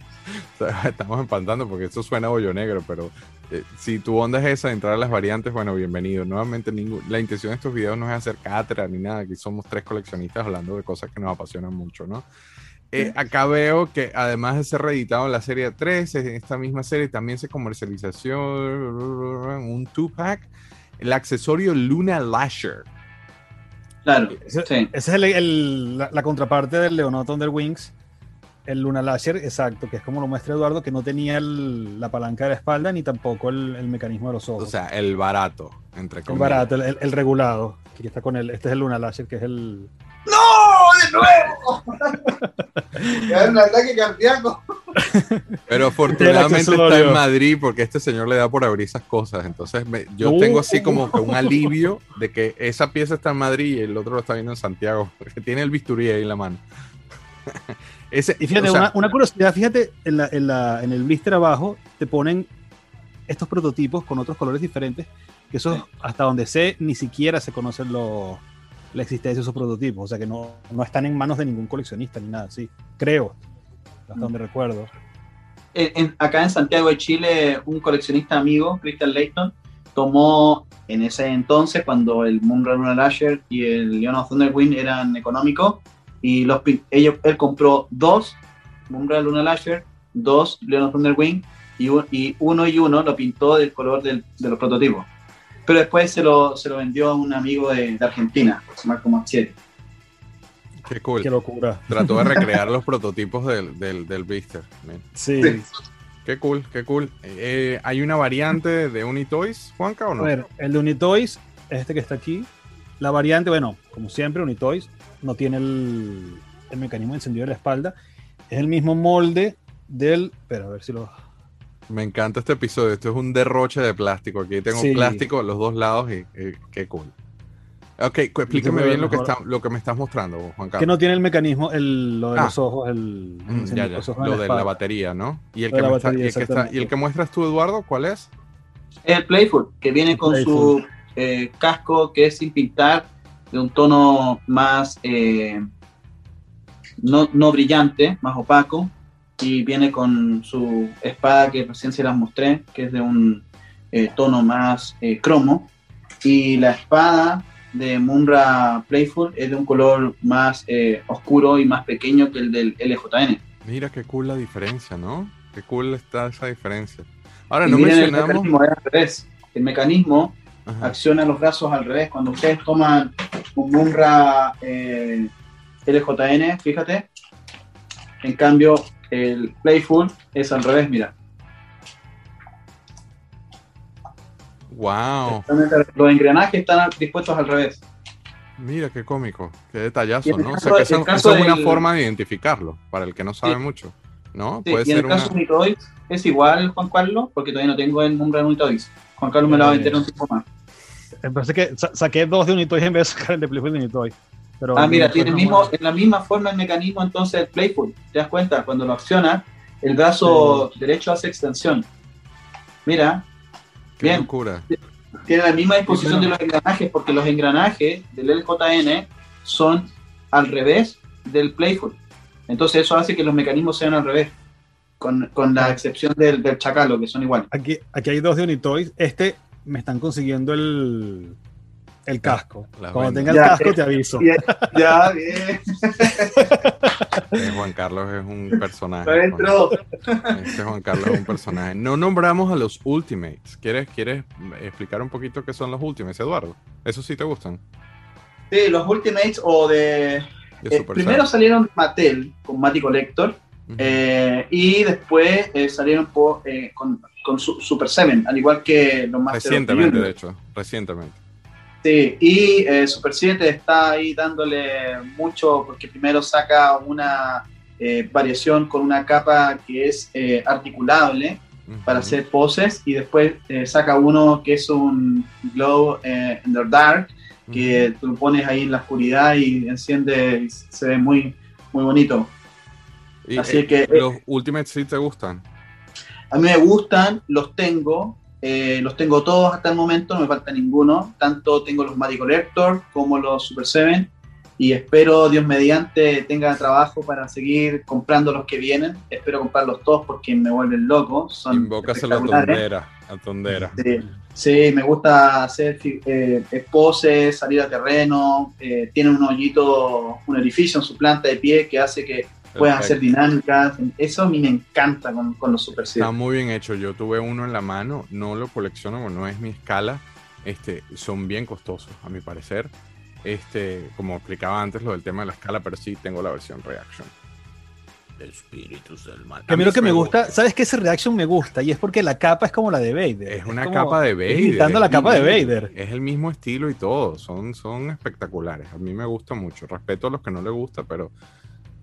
O sea, estamos espantando porque esto suena a bollo negro, pero eh, si tu onda es esa de entrar a las variantes, bueno, bienvenido. Nuevamente, ningún- la intención de estos videos no es hacer cátedra ni nada. Aquí somos tres coleccionistas hablando de cosas que nos apasionan mucho, ¿no? Eh, acá veo que además de ser reeditado en la serie 3, en esta misma serie también se comercializó un 2-pack, el accesorio Luna Lasher. Claro. Ese, Sí. ese es el- el- la, la contraparte del Leonardo Thunder Wings, el Luna Lasher, exacto, que es como lo muestra Eduardo, que no tenía el- la palanca de la espalda ni tampoco el, el mecanismo de los ojos. O sea, el barato, entre el comillas. barato, el, el- el regulado. Aquí está con el, este es el Luna Lasher, que es el. ¡No! ¡De nuevo! (laughs) Da un ataque cardíaco. Pero afortunadamente está en Madrid porque este señor le da por abrir esas cosas. Entonces me- yo No. tengo así como que un alivio de que esa pieza está en Madrid y el otro lo está viendo en Santiago. Porque tiene el bisturí ahí en la mano. Ese, Y fíjate, o sea, una, una curiosidad, fíjate, en, la- en la- en el blister abajo te ponen estos prototipos con otros colores diferentes, que esos, hasta donde sé, ni siquiera se conocen los, la existencia de esos prototipos. O sea que no, no están en manos de ningún coleccionista ni nada así. Creo. Hasta donde recuerdo. En- en- acá en Santiago de Chile, un coleccionista amigo, Christian Layton, tomó en ese entonces, cuando el Moonra Lunar Lasher y el Leon of Thunderwind eran económicos, y los, ellos, él compró dos Moonra Lunar Lasher, dos Leon of Thunderwind, y, un- y uno y uno lo pintó del color del- de los prototipos. Pero después se lo, se lo vendió a un amigo de, de Argentina, Marco Mazzieri. Qué cool. Qué locura. Trató de (laughs) recrear los prototipos del, del, del Blister. Sí. Sí. Qué cool, qué cool. Eh, ¿Hay una variante de Unitoys, Juanca, o A no? ver, el de Unitoys, este que está aquí. La variante, bueno, como siempre, Unitoys no tiene el, el mecanismo de encendido de la espalda. Es el mismo molde del. Pero a ver si lo. Me encanta este episodio. Esto es un derroche de plástico. Aquí tengo Sí. plástico a los dos lados y, y qué cool. Ok, explícame bien lo que, está, lo que me estás mostrando, Juan Que Carlos. no tiene el mecanismo, el, lo de Ah. los ojos, el. el Mm, ya, ya. los ojos en Lo de la batería, ¿no? Y el, que está- batería, y el que está- exactamente. y el que muestras tú, Eduardo, ¿cuál es? El Playful, que viene El con Playful. su eh, casco que es sin pintar, de un tono más eh, no, no brillante, más opaco, y viene con su espada que recién se las mostré, que es de un eh, tono más eh, cromo, y la espada de Munra Playful es de un color más eh, oscuro y más pequeño que el del LJN. Mira qué cool la diferencia, ¿no? Qué cool está esa diferencia. Ahora, Y no miren el mencionamos... mecanismo, al revés. El mecanismo Ajá. acciona los brazos al revés. Cuando ustedes toman un Munra eh, LJN, fíjate, en cambio el Playful es al revés, mira. Wow. Los engranajes están dispuestos al revés. Mira qué cómico, qué detallazo, ¿no? O sea, que eso es una forma de identificarlo, para el que no sabe Sí. mucho, ¿no? Sí, Puede y en ser el caso una... de es igual, Juan Carlos, porque todavía no tengo el Munra Unitoys. Juan Carlos me lo va a vender un tiempo más. Parece que sa- saqué dos de Unitoys en vez de sacar el de Playful de Unitoys. Pero Ah, mira, tiene el no mismo, en la misma forma el mecanismo entonces el Playful. ¿Te das cuenta? Cuando lo acciona, el brazo derecho hace extensión. Mira, Qué bien. locura. tiene la misma disposición Sí, de los engranajes, porque los engranajes del LJN son al revés del Playful. Entonces eso hace que los mecanismos sean al revés, con, con la excepción del, del Chacalo, que son iguales. Aquí, aquí hay dos de Unitoys. Este me están consiguiendo el, el casco. Cuando tenga el Ya, casco eh, te aviso. Ya, ya, bien. Eh, Juan Carlos es un personaje. Juan- Este Juan Carlos es un personaje. No nombramos a los Ultimates. ¿Quieres, ¿Quieres explicar un poquito qué son los Ultimates, Eduardo? ¿Eso sí te gustan? Sí, los Ultimates o de... De eh, primero Saiyan. salieron Mattel con Matty Collector eh, y después eh, salieron por, eh, con, con Su- Super Seven, al igual que los Master of the Recientemente, de hecho. Recientemente. Sí, y eh, Super 7 está ahí dándole mucho porque primero saca una eh, variación con una capa que es eh, articulable para hacer poses y después eh, saca uno que es un glow eh, in the dark que tú lo pones ahí en la oscuridad y enciende y se ve muy, muy bonito. Y, así eh, que- los Ultimates sí te gustan. A mí me gustan, los tengo, eh, los tengo todos hasta el momento, no me falta ninguno. Tanto tengo los Matty Collector como los Super 7 y espero, Dios mediante, tenga trabajo para seguir comprando los que vienen. Espero comprarlos todos porque me vuelven loco. Son Invócaselo a espectaculares. Tondera. A Tondera. Sí, sí, me gusta hacer eh, poses, salir a terreno. eh, tiene un hoyito, un orificio en su planta de pie que hace que puedan hacer dinámicas. Eso a mí me encanta con, con los Super 7. Está muy bien hecho. Yo tuve uno en la mano, no lo colecciono, no es mi escala. Este, son bien costosos, a mi parecer. Este, como explicaba antes lo del tema de la escala, pero sí tengo la versión Reaction. Espíritus del mal. Que a mí lo que me gusta, gusta. ¿sabes qué? Ese reaction me gusta y es porque la capa es como la de Vader. Es una como- capa de Vader. imitando es la capa de. Vader. Es el mismo estilo y todo. Son, son espectaculares. A mí me gusta mucho. Respeto a los que no les gusta, pero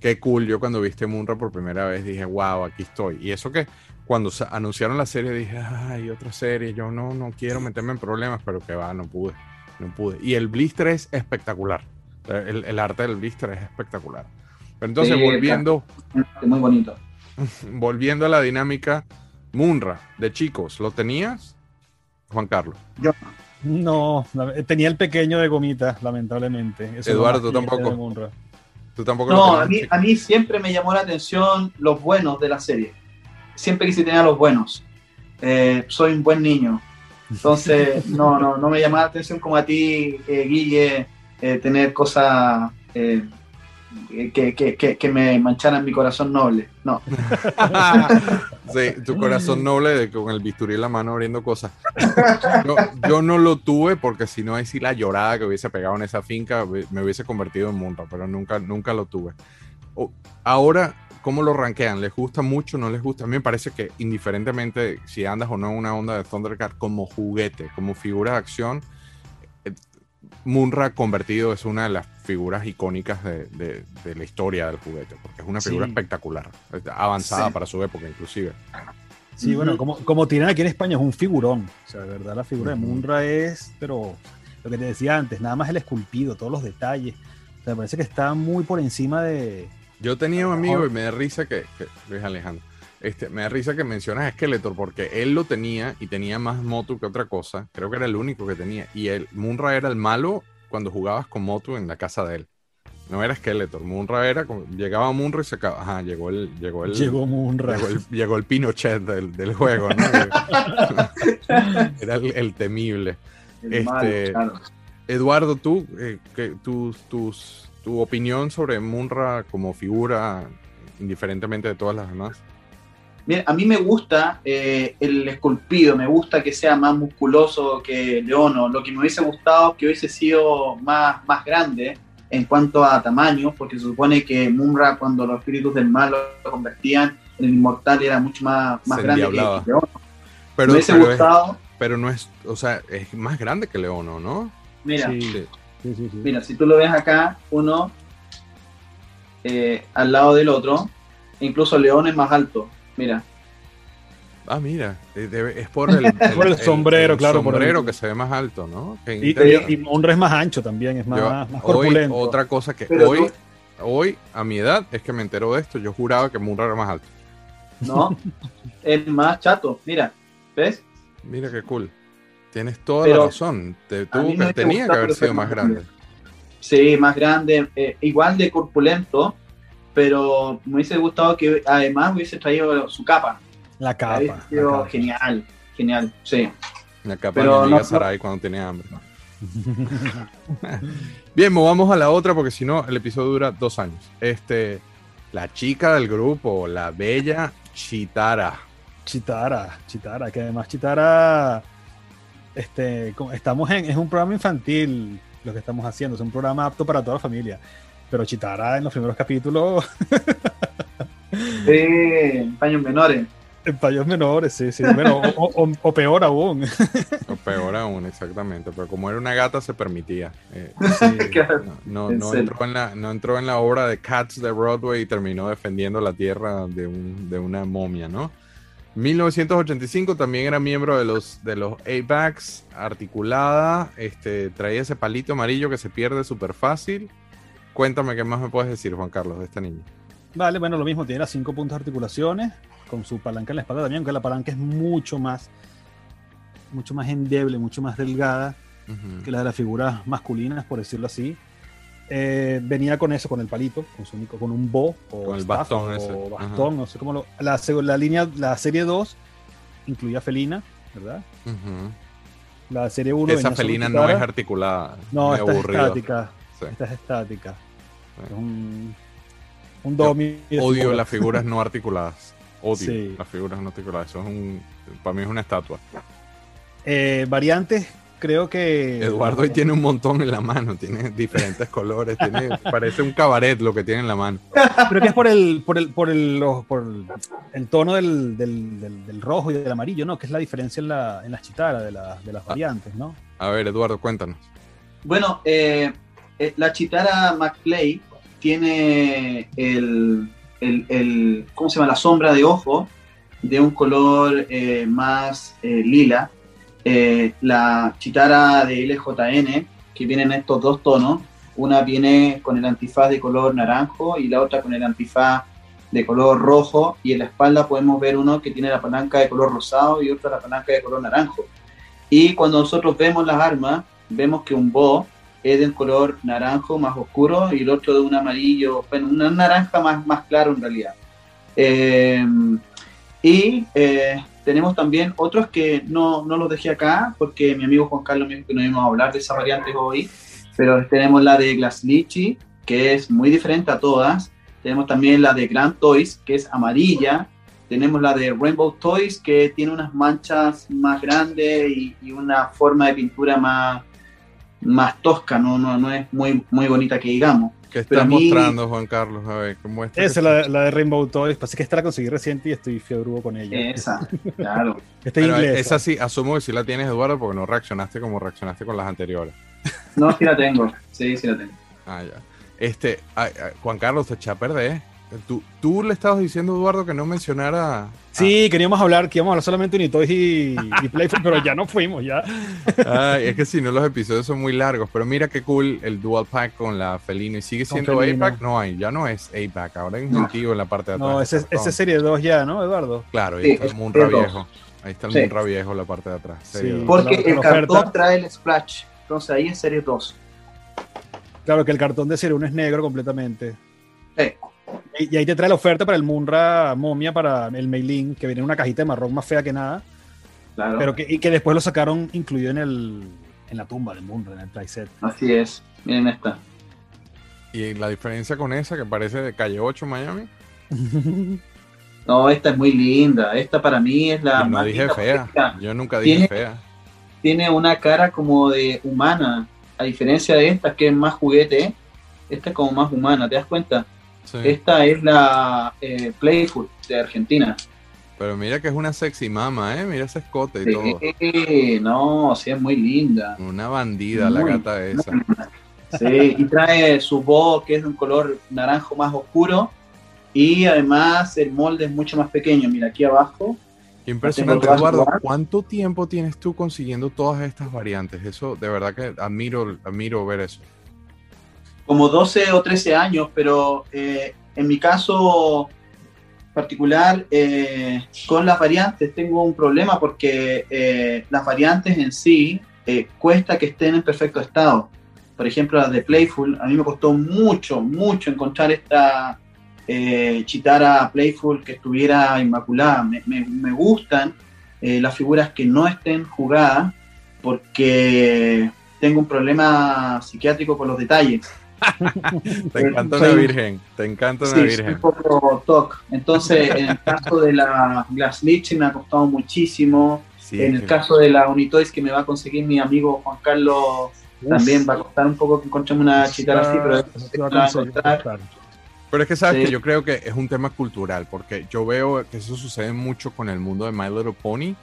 qué cool. Yo cuando viste Munra por primera vez dije, wow, aquí estoy. Y eso que cuando anunciaron la serie dije, ay, otra serie. Yo no, no quiero meterme en problemas, pero que va, no pude. No pude. Y el blister es espectacular. El, el arte del blister es espectacular. Pero entonces, Sí, volviendo, Muy bonito. (laughs) volviendo a la dinámica, Munra, de chicos, ¿lo tenías? Juan Carlos. Yo No, tenía el pequeño de gomita, lamentablemente. Eso Eduardo, más ¿tú triste tampoco? Tú tampoco No, a mí, a mí siempre me llamó la atención los buenos de la serie. Siempre quise tener a los buenos. Eh, soy un buen niño. Entonces, (laughs) no, no, no me llamaba la atención como a ti, eh, Guille, eh, tener cosas eh, que, que, que, que me mancharan mi corazón noble. No. (laughs) Sí, tu corazón noble de con el bisturí en la mano abriendo cosas. Yo, no lo tuve porque si no, ahí sí la llorada que hubiese pegado en esa finca me hubiese convertido en Munra, pero nunca, nunca lo tuve. Ahora, ¿cómo lo rankean? ¿Les gusta mucho? ¿No les gusta? A me parece que indiferentemente si andas o no en una onda de Thundercat como juguete, como figura de acción, Munra convertido es una de las figuras icónicas de, de- de la historia del juguete, porque es una figura Sí. espectacular, avanzada Sí. para su época inclusive. Sí, bueno, como, como tienen aquí en España, es un figurón. O sea, de verdad, la figura de Munra es, pero lo que te decía antes, nada más el esculpido, todos los detalles. O sea, me parece que está muy por encima de. Yo tenía un amigo Mejor. y me da risa que, que Luis Alejandro, este, me da risa que mencionas a Skeletor porque él lo tenía y tenía más Motu que otra cosa. Creo que era el único que tenía. Y el Munra era el malo cuando jugabas con Motu en la casa de él. No era Skeletor. Munra era llegaba Munra y se acababa. Ajá, llegó el, llegó el, Llegó Munra. llegó el, llegó el Pinochet del, del juego, ¿no? (laughs) era el, el temible. El Este, malo, claro. Eduardo, tú, eh, que, tus, tus, tu opinión sobre Munra como figura, indiferentemente de todas las demás. Mira, a mí me gusta eh, el esculpido, me gusta que sea más musculoso que Leono. Lo que me hubiese gustado es que hubiese sido más, más grande en cuanto a tamaño, porque se supone que Munra, cuando los espíritus del mal lo convertían en el inmortal, era mucho más, más grande que, Leono. Pero, me hubiese pero, es, gustado, pero no es, o sea, es más grande que Leono, ¿no? mira, Sí, Sí. sí, sí, sí. mira, si tú lo ves acá, uno eh, al lado del otro, incluso León es más alto. Mira, Ah, mira, debe- es por el, (laughs) Por el sombrero, claro, por el- sombrero que se ve más alto, ¿no? Y, y- y Munra es más ancho también, es más, Yo- más hoy, corpulento. otra cosa que Pero hoy, tú- hoy, a mi edad, es que me entero de esto. Yo juraba que Munra era más alto. ¿no? es más chato, mira, ¿ves? Mira qué cool. Tienes toda Pero la razón. Te, tuvo tenía que haber sido más grande. Sí, más grande, eh, igual de corpulento, pero me hubiese gustado que además hubiese traído su capa. La capa. Hubiese la sido capa. genial, genial, sí. La capa Pero de no- Sarai cuando tiene hambre. (laughs) Bien, movamos a la otra porque si no, el episodio dura dos años. Este, la chica del grupo, la bella Chitara. Chitara, Chitara, que además Chitara, este, estamos en, es un programa infantil lo que estamos haciendo, es un programa apto para toda la familia. Pero Chitara en los primeros capítulos, (laughs) Sí, paños menores. en payos menores, sí, sí. Bueno, o, o- o peor aún. (laughs) O peor aún, exactamente. Pero como era una gata, se permitía. Eh, (laughs) no, no, En no serio. entró en la, no entró en la obra de Cats de Broadway y terminó defendiendo la tierra de, un- de una momia, ¿no? 1985 también era miembro de los, de los ABACs, articulada, este, traía ese palito amarillo que se pierde súper fácil. Cuéntame qué más me puedes decir, Juan Carlos, de esta niña. Vale, bueno, lo mismo, tiene las cinco puntos de articulaciones, con su palanca en la espalda también, aunque la palanca es mucho más, mucho más endeble, mucho más delgada que la de las figuras masculinas, por decirlo así. Eh, venía con eso, con el palito, con, su, con un bo o Con el staff, bastón o bastón, no sé cómo lo. La, línea, la serie 2 incluía felina, ¿verdad? La serie 1 Esa felina no es articulada. No, esta es estática. Sí. Esta es estática. Es un, un domi. Odio las figuras no articuladas. (laughs) Odio Sí. las figuras no articuladas. Eso es un. Para mí es una estatua. Eh, variantes, creo que. Eduardo hoy tiene un montón en la mano. Tiene diferentes (laughs) colores. Tiene, parece un cabaret lo que tiene en la mano. Creo que es por el, por el, por el, por el, el tono del, del, del- del rojo y del amarillo, ¿no? Que es la diferencia en, la, en las chitaras de, la- de las variantes, ¿no? A ver, Eduardo, cuéntanos. Bueno, eh, eh, la chitara McClay tiene el, el- ¿cómo se llama? La sombra de ojo de un color eh, más eh, lila. Eh, la chitara de LJN, que vienen estos dos tonos, una viene con el antifaz de color naranjo y la otra con el antifaz de color rojo y en la espalda podemos ver uno que tiene la palanca de color rosado y otro la palanca de color naranjo. Y cuando nosotros vemos las armas, vemos que un Bo es de un color naranjo más oscuro y el otro de un amarillo, bueno, una naranja más, más claro en realidad. Eh, y eh, tenemos también otros que no, no los dejé acá porque mi amigo Juan Carlos me dijo que no íbamos a hablar de esas variantes hoy, pero tenemos la de Glass Lychee, que es muy diferente a todas. Tenemos también la de Grand Toys, que es amarilla. Tenemos la de Rainbow Toys, que tiene unas manchas más grandes y una forma de pintura más, más tosca, no, no, no es muy, muy bonita que digamos. ¿Qué estás mí- mostrando, Juan Carlos? A ver, ¿cómo Esa es la, la de Rainbow Toys. Pasa que esta la conseguí reciente y estoy fiebrudo con ella. Esa, (laughs) claro. Esta inglesa. esa sí, asumo que sí la tienes, Eduardo, porque no reaccionaste como reaccionaste con las anteriores. No, sí la tengo. Sí, sí la tengo. Ah, ya. Este, ay, ay, Juan Carlos, te eché a perder. Tú, tú le estabas diciendo, Eduardo, que no mencionara. Sí, queríamos hablar, que íbamos a hablar solamente de Unitoys y, y Playful, pero ya no fuimos, ya. Ay, es que si no, los episodios son muy largos. Pero mira qué cool el dual pack con la Felino. Y sigue siendo. A-Pack. No hay, ya no es A-Pack. Ahora hay un gentío en la parte de atrás. No, ese, ese cartón. es serie 2 ya, ¿no, Eduardo? Claro, ahí Sí, está el es Munra viejo. Ahí está el Sí. Munra viejo en la parte de atrás. serie. Porque la- el cartón oferta. trae el splash. Entonces ahí es serie 2. Claro que el cartón de serie 1 es negro completamente. Sí. Y, ahí te trae la oferta para el Munra Momia, para el Mailing, que viene en una cajita de marrón más fea que nada, Claro. pero que, y que después lo sacaron incluido en el en la tumba del Munra, en el playset. Así es. Miren esta. Y la diferencia con esa que parece de calle 8 Miami. (laughs) No, esta es muy linda. Esta para mí es la Yo no más dije linda fea. Yo nunca dije Tiene- fea. Tiene una cara como de humana. A diferencia de esta que es más juguete, esta es como más humana. ¿Te das cuenta? Sí. Esta es la eh, Playful de Argentina. Pero mira que es una sexy mama, ¿eh? Mira ese escote y todo. No, sí es muy linda. Una bandida la gata esa. Sí, y trae su voz que es de un color naranjo más oscuro y además el molde es mucho más pequeño. Mira aquí abajo. Qué impresionante, Eduardo. ¿Cuánto tiempo tienes tú consiguiendo todas estas variantes? Eso, de verdad que admiro, admiro ver eso. Como 12 o 13 años, pero eh, en mi caso particular, eh, con las variantes tengo un problema porque eh, las variantes en sí eh, cuesta que estén en perfecto estado. Por ejemplo, las de Playful, a mí me costó mucho, mucho encontrar esta eh, Chitara Playful que estuviera inmaculada. Me, me- gustan las figuras que no estén jugadas porque tengo un problema psiquiátrico con los detalles. Te encanta una un- virgen. Te encanta una Sí, soy virgen. un poco TOC. Entonces, en el caso de la Glass Lich me ha costado muchísimo. Sí, en el caso de la Unitoys que me va a conseguir mi amigo Juan Carlos, también va a costar un poco que encontremos una chitara así, pero va a encontrar. Pero es que sabes Sí. que yo creo que es un tema cultural, porque yo veo que eso sucede mucho con el mundo de My Little Pony.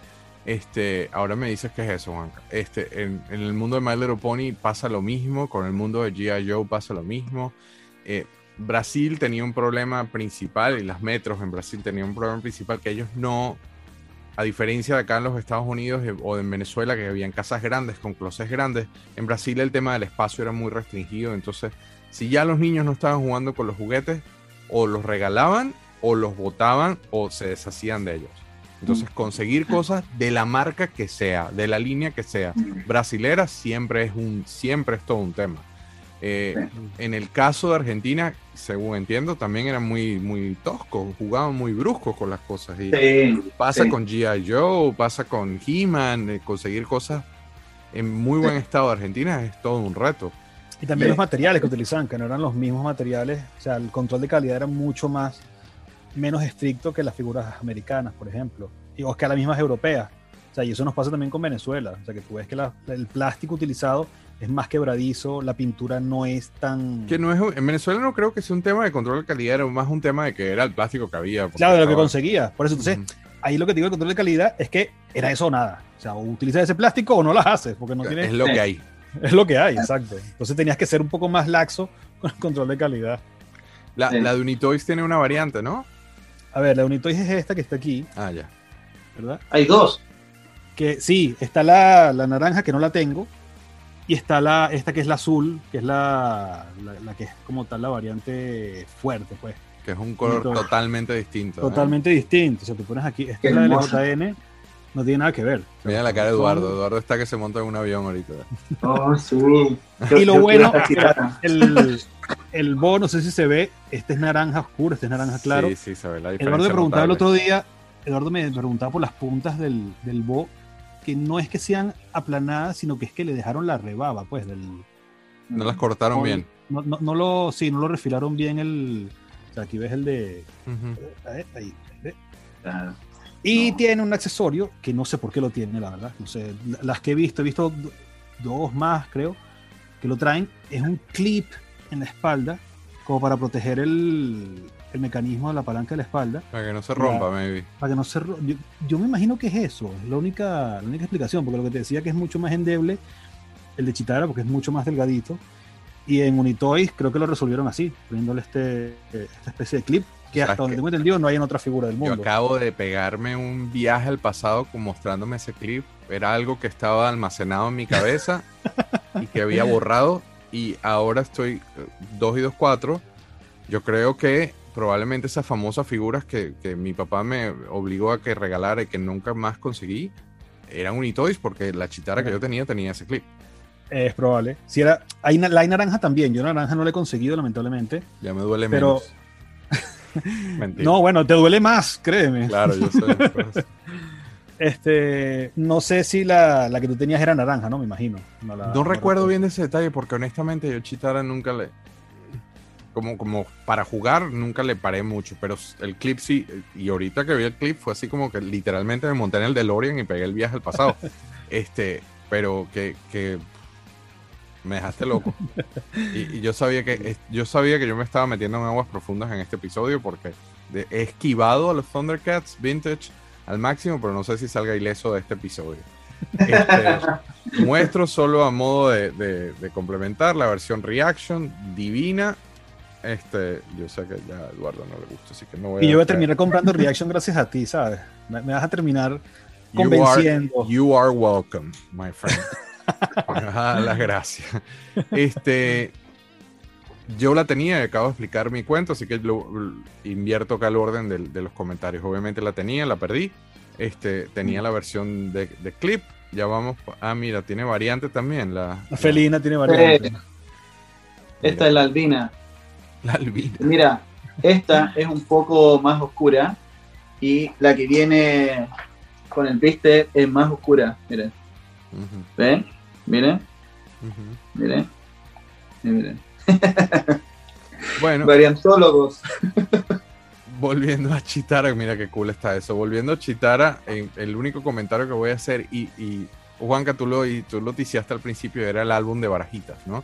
Este, ahora me dices que es eso, Juanca. Este, en, el mundo de My Little Pony pasa lo mismo, con el mundo de G.I. Joe pasa lo mismo. Eh, Brasil tenía un problema principal, y las metros en Brasil tenían un problema principal que ellos no, a diferencia de acá en los Estados Unidos eh, o en Venezuela, que habían casas grandes con closets grandes, en Brasil el tema del espacio era muy restringido, entonces si ya los niños no estaban jugando con los juguetes, o los regalaban, o los botaban, o se deshacían de ellos. Entonces, conseguir cosas de la marca que sea, de la línea que sea, brasilera, siempre es un, siempre es todo un tema. Eh, en el caso de Argentina, según entiendo, también eran muy, muy toscos, jugaban muy bruscos con las cosas. Y Sí, pasa sí. con G.I. Joe, pasa con He-Man, eh, conseguir cosas en muy buen estado de Argentina es todo un reto. Y también Sí. los materiales que utilizaban, que no eran los mismos materiales. O sea, el control de calidad era mucho más, menos estricto que las figuras americanas, por ejemplo. Y, o que las mismas europeas. O sea, y eso nos pasa también con Venezuela. O sea, que tú ves que la- el plástico utilizado es más quebradizo, la pintura no es tan... Que no es, en Venezuela no creo que sea un tema de control de calidad, era más un tema de que era el plástico que había. Claro, de lo que conseguía. Por eso, entonces, Ujú. ahí lo que te digo del control de calidad es que era eso o nada. O sea, o utilizas ese plástico o no las haces, porque no tienes... Es lo que hay. Es lo que hay, exacto. Entonces tenías que ser un poco más laxo con el control de calidad. La, Sí. la de Unitoys tiene una variante, ¿no? A ver, la Unitoys es esta que está aquí, Ah, ya. ¿verdad? Hay dos. Que sí, está la, la naranja que no la tengo. Y está la, esta que es la azul, que es la, la, la que es como tal la variante fuerte, pues. Que es un color totalmente distinto. ¿eh? Totalmente distinto. O sea, tú pones aquí, esta Qué es la hermosa. LJN. no tiene nada que ver. Mira la cara de Eduardo. Eduardo está que se monta en un avión ahorita. Oh, sí. Y lo bueno, el, el bo, no sé si se ve, este es naranja oscuro, este es naranja claro. Sí, sí, se ve la diferencia. Eduardo me preguntaba el otro día, Eduardo me preguntaba por las puntas del, del bo, que no es que sean aplanadas, sino que es que le dejaron la rebaba, pues, del... No las cortaron bien. No, no, no lo, sí, no lo refilaron bien el... O sea, aquí ves el de... Eh, Ahí, ¿ves? Claro. Y No. tiene un accesorio que no sé por qué lo tiene, la verdad. No sé, la- las que he visto, he visto do- dos más, creo, que lo traen. Es un clip en la espalda, como para proteger el, el mecanismo de la palanca de la espalda, Para que no se rompa, maybe. para que no se... Yo, yo me imagino que es eso, es la única, la única explicación, porque lo que te decía que es mucho más endeble el de Chitara, porque es mucho más delgadito. Y en Unitoys creo que lo resolvieron así, poniéndole este, eh, esta especie de clip, que ¿Sabes hasta donde tengo entendido no hay en otra figura del Yo mundo. acabo de pegarme un viaje al pasado mostrándome ese clip. Era algo que estaba almacenado en mi cabeza y que había (laughs) borrado. Y ahora estoy 2 y 2, 4. Yo creo que probablemente esas famosas figuras que, que mi papá me obligó a que regalara y que nunca más conseguí eran Unitoys porque la chitara que yo tenía tenía ese clip. Es probable. Si era, hay, la hay naranja también. Yo naranja no la he conseguido, lamentablemente. Ya me duele Pero- menos. (laughs) Mentira. No, bueno, te duele más, créeme. Claro, yo sé. (laughs) Este, no sé si la, la que tú tenías era naranja, ¿no? Me imagino. No, la- No recuerdo bien de ese detalle porque honestamente yo Chitara nunca le... Como, como para jugar nunca le paré mucho, pero el clip sí, y ahorita que vi el clip fue así como que literalmente me monté en el DeLorean y pegué el viaje al pasado. (laughs) este, pero que, que me dejaste loco. Y, y yo sabía que yo sabía que yo me estaba metiendo en aguas profundas en este episodio porque he esquivado a los Thundercats Vintage al máximo, pero no sé si salga ileso de este episodio. Este, (laughs) muestro solo a modo de, de- de complementar la versión Reaction divina. Este, yo sé que ya a Eduardo no le gusta, así que no voy Y yo voy a caer. terminar comprando Reaction gracias a ti, ¿sabes? Me, me vas a terminar You convenciendo. are, you are welcome, my friend. (laughs) Ah, las gracias. Este, yo la tenía y acabo de explicar mi cuento, así que lo, invierto acá el orden de, los comentarios. Obviamente la tenía, la perdí. Este, tenía la versión de, de clip. Ya vamos. Ah, mira, tiene variante también. La, La felina tiene variantes. Esta es la albina. la albina. Mira, esta es un poco más oscura y la que viene con el blister es más oscura. Miren, ¿ven? Miren, miren. miren. (laughs) Bueno, Variantólogos. (laughs) volviendo a Chitara, mira qué cool está eso. Volviendo a Chitara, eh, el único comentario que voy a hacer, y, y Juanca, tú lo, y tú lo ticiaste al principio, era el álbum de barajitas, ¿no?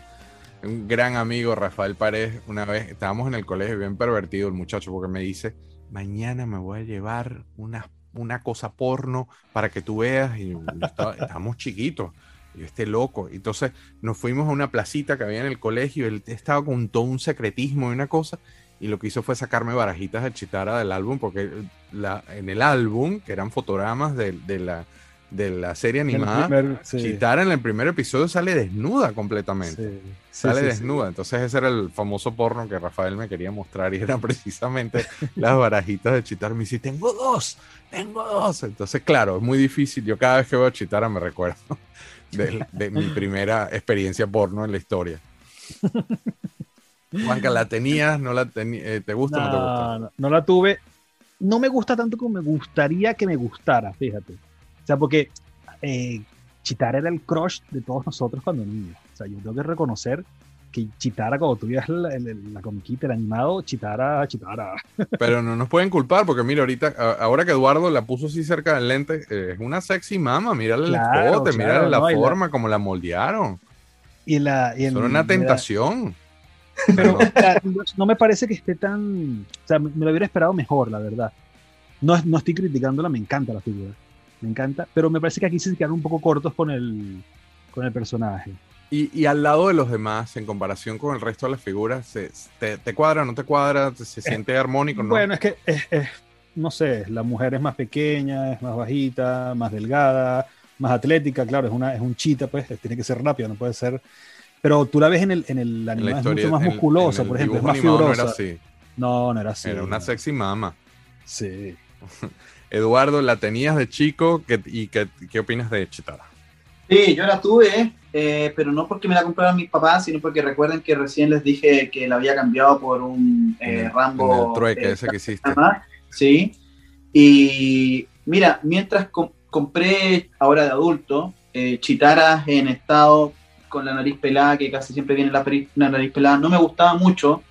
Un gran amigo, Rafael Paredes, una vez estábamos en el colegio, bien pervertido el muchacho, porque me dice, mañana me voy a llevar una, una cosa porno para que tú veas, y yo estaba- estábamos chiquitos. Yo, este loco. Entonces nos fuimos a una placita que había en el colegio. Él estaba con todo un secretismo y una cosa y lo que hizo fue sacarme barajitas de Chitara del álbum, porque la, en el álbum, que eran fotogramas de, de la, de la serie animada, primer- sí, Chitara en el primer episodio sale desnuda completamente. sí, sí, Sale desnuda. Entonces ese era el famoso porno que Rafael me quería mostrar y eran (laughs) precisamente las barajitas de Chitara. Me dice, tengo dos, tengo dos. Entonces, claro, es muy difícil. Yo cada vez que veo a Chitara me recuerdo de, mi primera experiencia porno en la historia. Juanca, ¿la tenías? ¿No la? Eh, ¿Te gusta o no te gusta? No, no, no la tuve. No me gusta tanto como me gustaría que me gustara, fíjate. O sea, porque eh, Chitara era el crush de todos nosotros cuando niños. O sea, yo tengo que reconocer que Chitara, cuando tú veías la, la, la comiquita, el animado, Chitara, Chitara. (laughs) Pero no nos pueden culpar porque mira, ahorita, a- ahora que Eduardo la puso así cerca del lente, eh, es una sexy mama, mírale Claro, el escote, claro, mírale la no, y la- forma, como la moldearon. Y la, y el- Son una tentación. Pero (laughs) no, no me parece que esté tan. O sea, me, me lo hubiera esperado mejor, la verdad. No, no estoy criticándola, me encanta la figura. Me encanta. Pero me parece que aquí se quedaron un poco cortos con el, con el personaje. Y, y al lado de los demás, en comparación con el resto de las figuras, se- te, te cuadra, no te cuadra, ¿Te- se siente armónico, ¿no? Bueno, es que es, es- no sé, la mujer es más pequeña, es más bajita, más delgada, más atlética, claro, es una es un chita, pues, tiene que ser rápida, no puede ser. Pero tú la ves en el, en el animal, es historia, mucho más en musculosa, en por ejemplo, es más fibrosa. No era así, No, no era así. era una no. sexy mama. Sí. (laughs) Eduardo, ¿la tenías de chico? ¿Qué, ¿Y qué, qué opinas de Chitara? Sí, yo la tuve, eh, pero no porque me la compraron mis papás, sino porque recuerden que recién les dije que la había cambiado por un eh, Rambo. el trueque eh, ese que hiciste. Sí. Y mira, mientras com- compré ahora de adulto, eh, chitaras en estado con la nariz pelada, que casi siempre viene la, nariz pelada, no me gustaba mucho,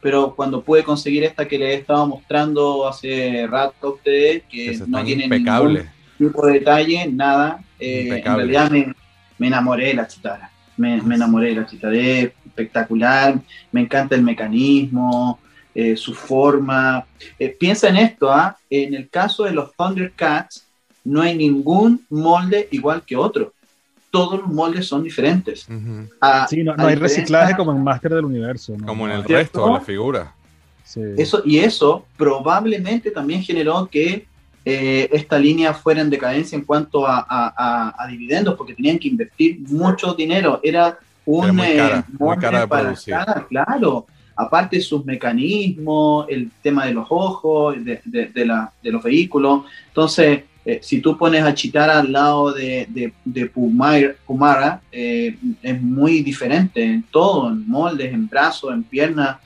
pero cuando pude conseguir esta que les he estado mostrando hace rato a ustedes, que, Que no tiene impecables. ningún tipo de detalle, nada, eh, en realidad me, me enamoré de la chitara. Me, me enamoré de la chitara, es espectacular, me encanta el mecanismo, eh, su forma. Eh, piensa en esto, ¿ah? en el caso de los Thundercats, no hay ningún molde igual que otro. Todos los moldes son diferentes. A- Sí, no, no hay reciclaje como en Master del Universo. ¿no? Como en el resto de las figuras. sí. Eso, y eso probablemente también generó que eh, esta línea fuera en decadencia en cuanto a, a- a- a dividendos, porque tenían que invertir mucho dinero. Era un Era muy eh, cara, muy molde cara de para producir. cada- claro. Aparte sus mecanismos, el tema de los ojos, de, de- de la- de los vehículos. Entonces, eh, si tú pones a Chitara al lado de, de, de Pumar- Pumara, eh, es muy diferente en todo, en moldes, en brazos, en piernas.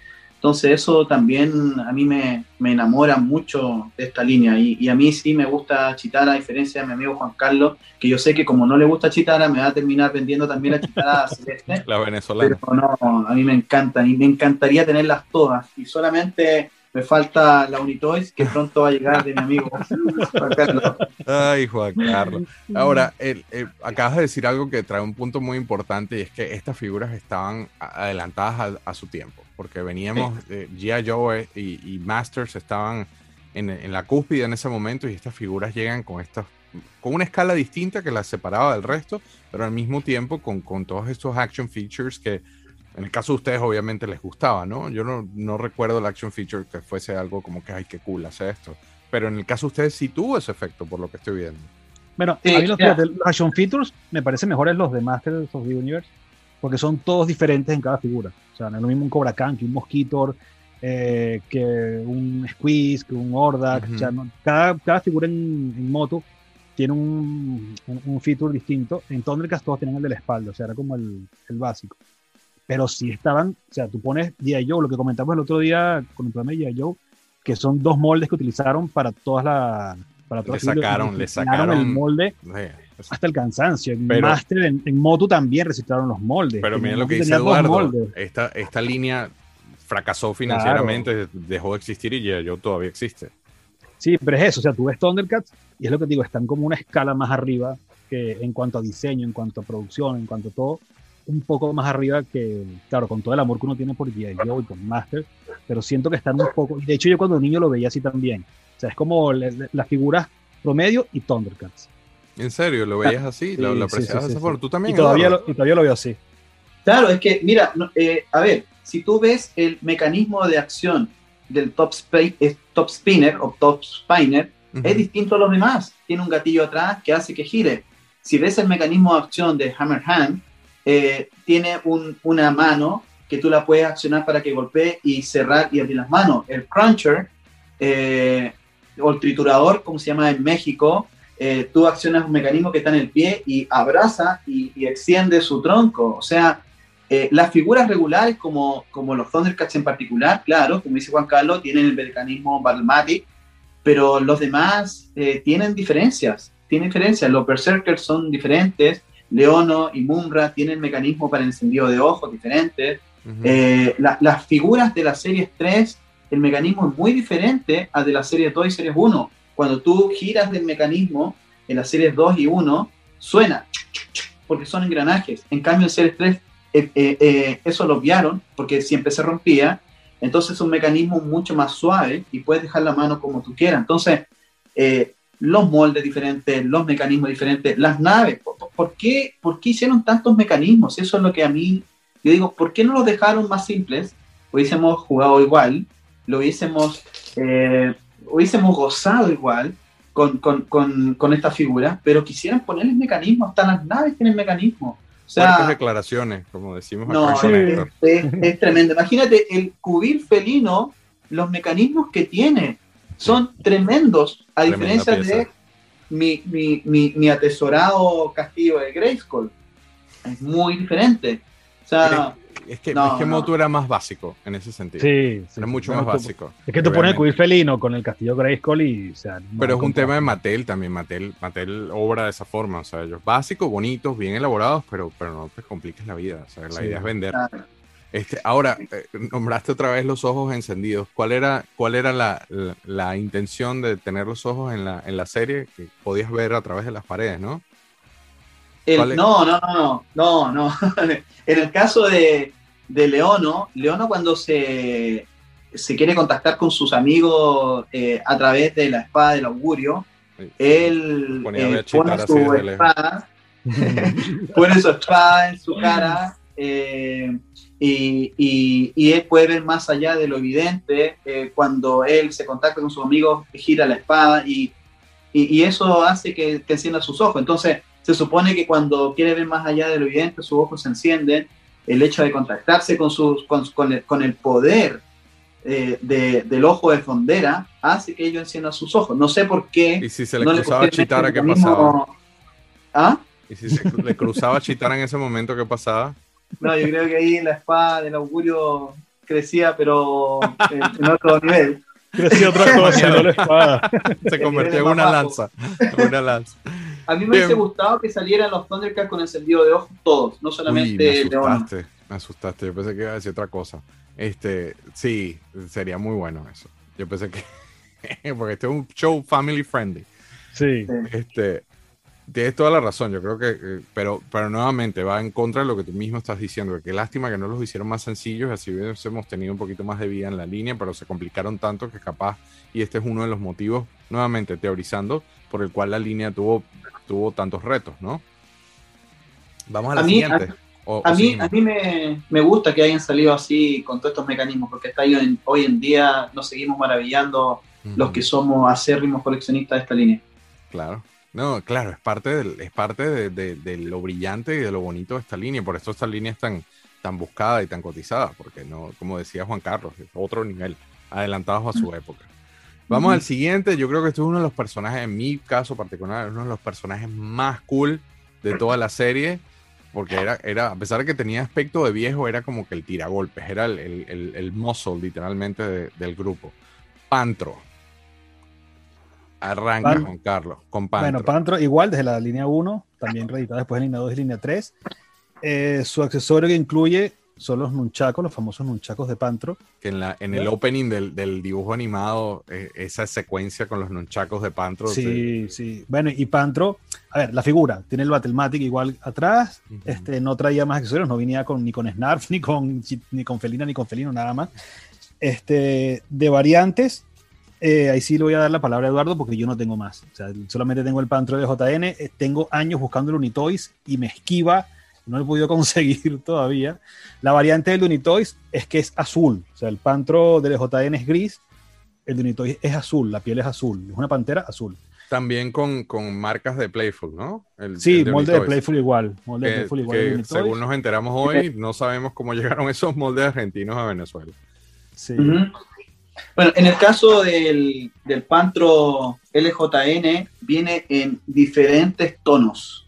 Entonces eso también a mí me, me enamora mucho de esta línea y, y a mí sí me gusta Chitara, a diferencia de mi amigo Juan Carlos, que yo sé que como no le gusta Chitara me va a terminar vendiendo también la Chitara (laughs) celeste, La venezolana. pero no, a mí me encantan y me encantaría tenerlas todas y solamente me falta la Unitoys que pronto va a llegar de mi amigo Juan Carlos. Ay, Juan Carlos. Ahora, el- el- acabas de decir algo que trae un punto muy importante y es que estas figuras estaban adelantadas a, a su tiempo, porque veníamos, de G.I. Joe y, y Masters estaban en, en la cúspide en ese momento y estas figuras llegan con estas con una escala distinta que las separaba del resto, pero al mismo tiempo con, con todos estos action features que en el caso de ustedes obviamente les gustaba, ¿no? Yo no, no recuerdo el action feature que fuese algo como que, ay, qué cool hace esto. Pero en el caso de ustedes sí tuvo ese efecto, por lo que estoy viendo. Bueno, Sí, a mí los, fíjate, los action features me parecen mejores los de Masters of the Universe, porque son todos diferentes en cada figura. O sea, no es lo mismo un Cobra Khan que un Mosquitor, eh, que un Squeeze, que un Hordak. Ujú. O sea, no- cada, cada figura en, en moto tiene un, un, un feature distinto. En Thundercats todos tienen el de la espalda, o sea, era como el, el básico. Pero sí estaban, o sea, tú pones G.I. Joe, lo que comentamos el otro día con el programa de G.I. Joe, que son dos moldes que utilizaron para todas las... Para Le todas las figuras, sacaron- le reciclaron sacaron- el molde hasta el cansancio. En Pero- Master, en, en Moto también reciclaron los moldes. Pero En miren lo que dice Eduardo. Esta, esta línea fracasó financieramente, dejó de existir y ya yo todavía existe. Sí, pero es eso. O sea, tú ves Thundercats y es lo que te digo, están como una escala más arriba que en cuanto a diseño, en cuanto a producción, en cuanto a todo, un poco más arriba que, claro, con todo el amor que uno tiene por G.I. Joe y por Master, pero siento que están un poco. y De hecho, yo cuando niño lo veía así también. O sea, es como las figuras promedio y Thundercats. ¿En serio? ¿Lo veías así? ¿Lo, Sí, lo apreciabas sí, de sí, esa forma? ¿Tú también? Y todavía, lo, y todavía lo veo así. Claro, es que, mira, no, eh, a ver, si tú ves el mecanismo de acción del top, eh, top spinner o top spinner, Ujú. es distinto a los demás. Tiene un gatillo atrás que hace que gire. Si ves el mecanismo de acción de Hammer Hand, eh, tiene un- una mano que tú la puedes accionar para que golpee y cerrar y abrir las manos. El cruncher eh, o el triturador, como se llama en México, eh, tú accionas un mecanismo que está en el pie y abraza y, y extiende su tronco. O sea, eh, las figuras regulares, como, como los Thundercats en particular, claro, como dice Juan Carlos, tienen el mecanismo Battlematic, pero los demás eh, tienen diferencias, tienen diferencias. Los Berserkers son diferentes, Leono y Mumra tienen mecanismo para el encendido de ojos diferentes. Eh, la- las figuras de las series 3, el mecanismo es muy diferente al de las series 2 y series 1. Cuando tú giras del mecanismo en las series 2 y 1, suena porque son engranajes. En cambio, en series 3, eh, eh, eh, eso lo obviaron porque siempre se rompía. Entonces, es un mecanismo mucho más suave y puedes dejar la mano como tú quieras. Entonces, eh, los moldes diferentes, los mecanismos diferentes, las naves. ¿Por, qué, ¿Por qué hicieron tantos mecanismos? Eso es lo que a mí yo digo, ¿por qué no los dejaron más simples? Hubiésemos jugado igual, lo hubiésemos, hubiésemos gozado igual con, con, con, con esta figura, pero quisieran ponerles mecanismos, hasta las naves tienen mecanismos. O sea, declaraciones, como decimos no, acá. Héctor. es, es tremendo. Imagínate el cubil felino, los mecanismos que tiene. son tremendos, a Tremenda diferencia pieza. de mi, mi, mi, mi atesorado castillo de Grayskull. Es muy diferente. O sea, Es que, No, es que no. Motu era más básico en ese sentido. Sí, sí, Era sí. mucho Bueno, más tú- básico. Es que tú pones el cubil felino con el castillo Grayskull y, o sea, no Pero es un tema de. Mattel también. Mattel, Mattel obra de esa forma. O sea, ellos básicos, bonitos, bien elaborados, pero, pero no te compliques la vida. O sea, la Sí. idea es vender. claro. Este, ahora, eh, nombraste otra vez los ojos encendidos. ¿Cuál era, cuál era la, la- la intención de tener los ojos en la, en la serie que podías ver a través de las paredes, no? El- no, no, no, no, no. (laughs) en el caso de, de Leono, Leono cuando se, se quiere contactar con sus amigos eh, a través de la espada del augurio, él eh, pone su espada, (laughs) (laughs) pone su espada en su cara eh, y, y- y él puede ver más allá de lo evidente cuando él se contacta con sus amigos, gira la espada y, y- y eso hace que, que encienda sus ojos. Entonces, se supone que cuando quiere ver más allá de lo evidente, sus ojos se encienden. El hecho de contactarse con, sus, con, con el, con el poder eh, de- del ojo de Fondera hace que ellos enciendan sus ojos. No sé por qué. Y si se le no cruzaba pusieron Chitara, este ¿qué pasaba? ¿Ah? Y si se le cruzaba Chitara en ese momento, ¿qué pasaba? No, yo creo que ahí la espada del augurio crecía, pero en, en otro nivel. Creció otra cosa, (laughs) no la espada. Se El convertía en una lanza. en una lanza. A mí me hubiese gustado que salieran los Thundercats con encendido de ojos todos, no Uy, solamente me León. asustaste, me asustaste. Yo pensé que iba a decir otra cosa. Este, sí, sería muy bueno eso. Yo pensé que, (laughs) porque este es un show family friendly. Sí. Este, tienes toda la razón, yo creo que, eh, pero, pero nuevamente va en contra de lo que tú mismo estás diciendo, que qué lástima que no los hicieron más sencillos, así hubiésemos tenido un poquito más de vida en la línea, pero se complicaron tanto que capaz, y este es uno de los motivos, nuevamente teorizando, por el cual la línea tuvo, tuvo tantos retos, ¿no? Vamos a la A mí- siguiente. O- A o mí, seguimos. a mí me, me gusta que hayan salido así con todos estos mecanismos, porque hasta hoy en, hoy en día nos seguimos maravillando los que somos acérrimos coleccionistas de esta línea. Claro. No, claro, es parte, del, es parte de, de- de lo brillante y de lo bonito de esta línea. Por eso esta línea es tan, tan buscada y tan cotizada, porque no, como decía Juan Carlos, es otro nivel, adelantados a su época. Vamos al siguiente. Yo creo que este es uno de los personajes, en mi caso particular, uno de los personajes más cool de toda la serie. Porque era, era, a pesar de que tenía aspecto de viejo, era como que el tiragolpes, era el, el, el, el muscle literalmente de- del grupo. Pantro. Arranca, Pan- Juan Carlos, con Pantro. Bueno, Pantro, igual desde la línea 1, también reeditada después en línea 2 y línea 3. Eh, su accesorio que incluye son los nunchacos, los famosos nunchacos de Pantro. que en, la, en el opening del, del dibujo animado, eh, esa secuencia con los nunchacos de Pantro. Sí, sí. Bueno, y Pantro, a ver, la figura, tiene el Battlematic igual atrás, este, no traía más accesorios, no venía con, ni con Snarf, (laughs) ni con, ni con Felina, ni con Felino, nada más. Este, de variantes, eh, ahí sí le voy a dar la palabra a Eduardo porque yo no tengo más. O sea, solamente tengo el Pantro de JN, eh, tengo años buscando el Unitoys y me esquiva, no lo he podido (laughs) conseguir todavía. La variante del Unitoys es que es azul, o sea, el Pantro del JN es gris, el Unitoys es azul, la piel es azul, es una pantera azul. También con, con marcas de Playful, ¿no? El- Sí, el de molde de Playful igual. Molde de que- Playful igual. que según nos enteramos hoy, no sabemos cómo llegaron (laughs) esos moldes argentinos a Venezuela. Sí. Bueno, en el caso del, del Pantro LJN, viene en diferentes tonos.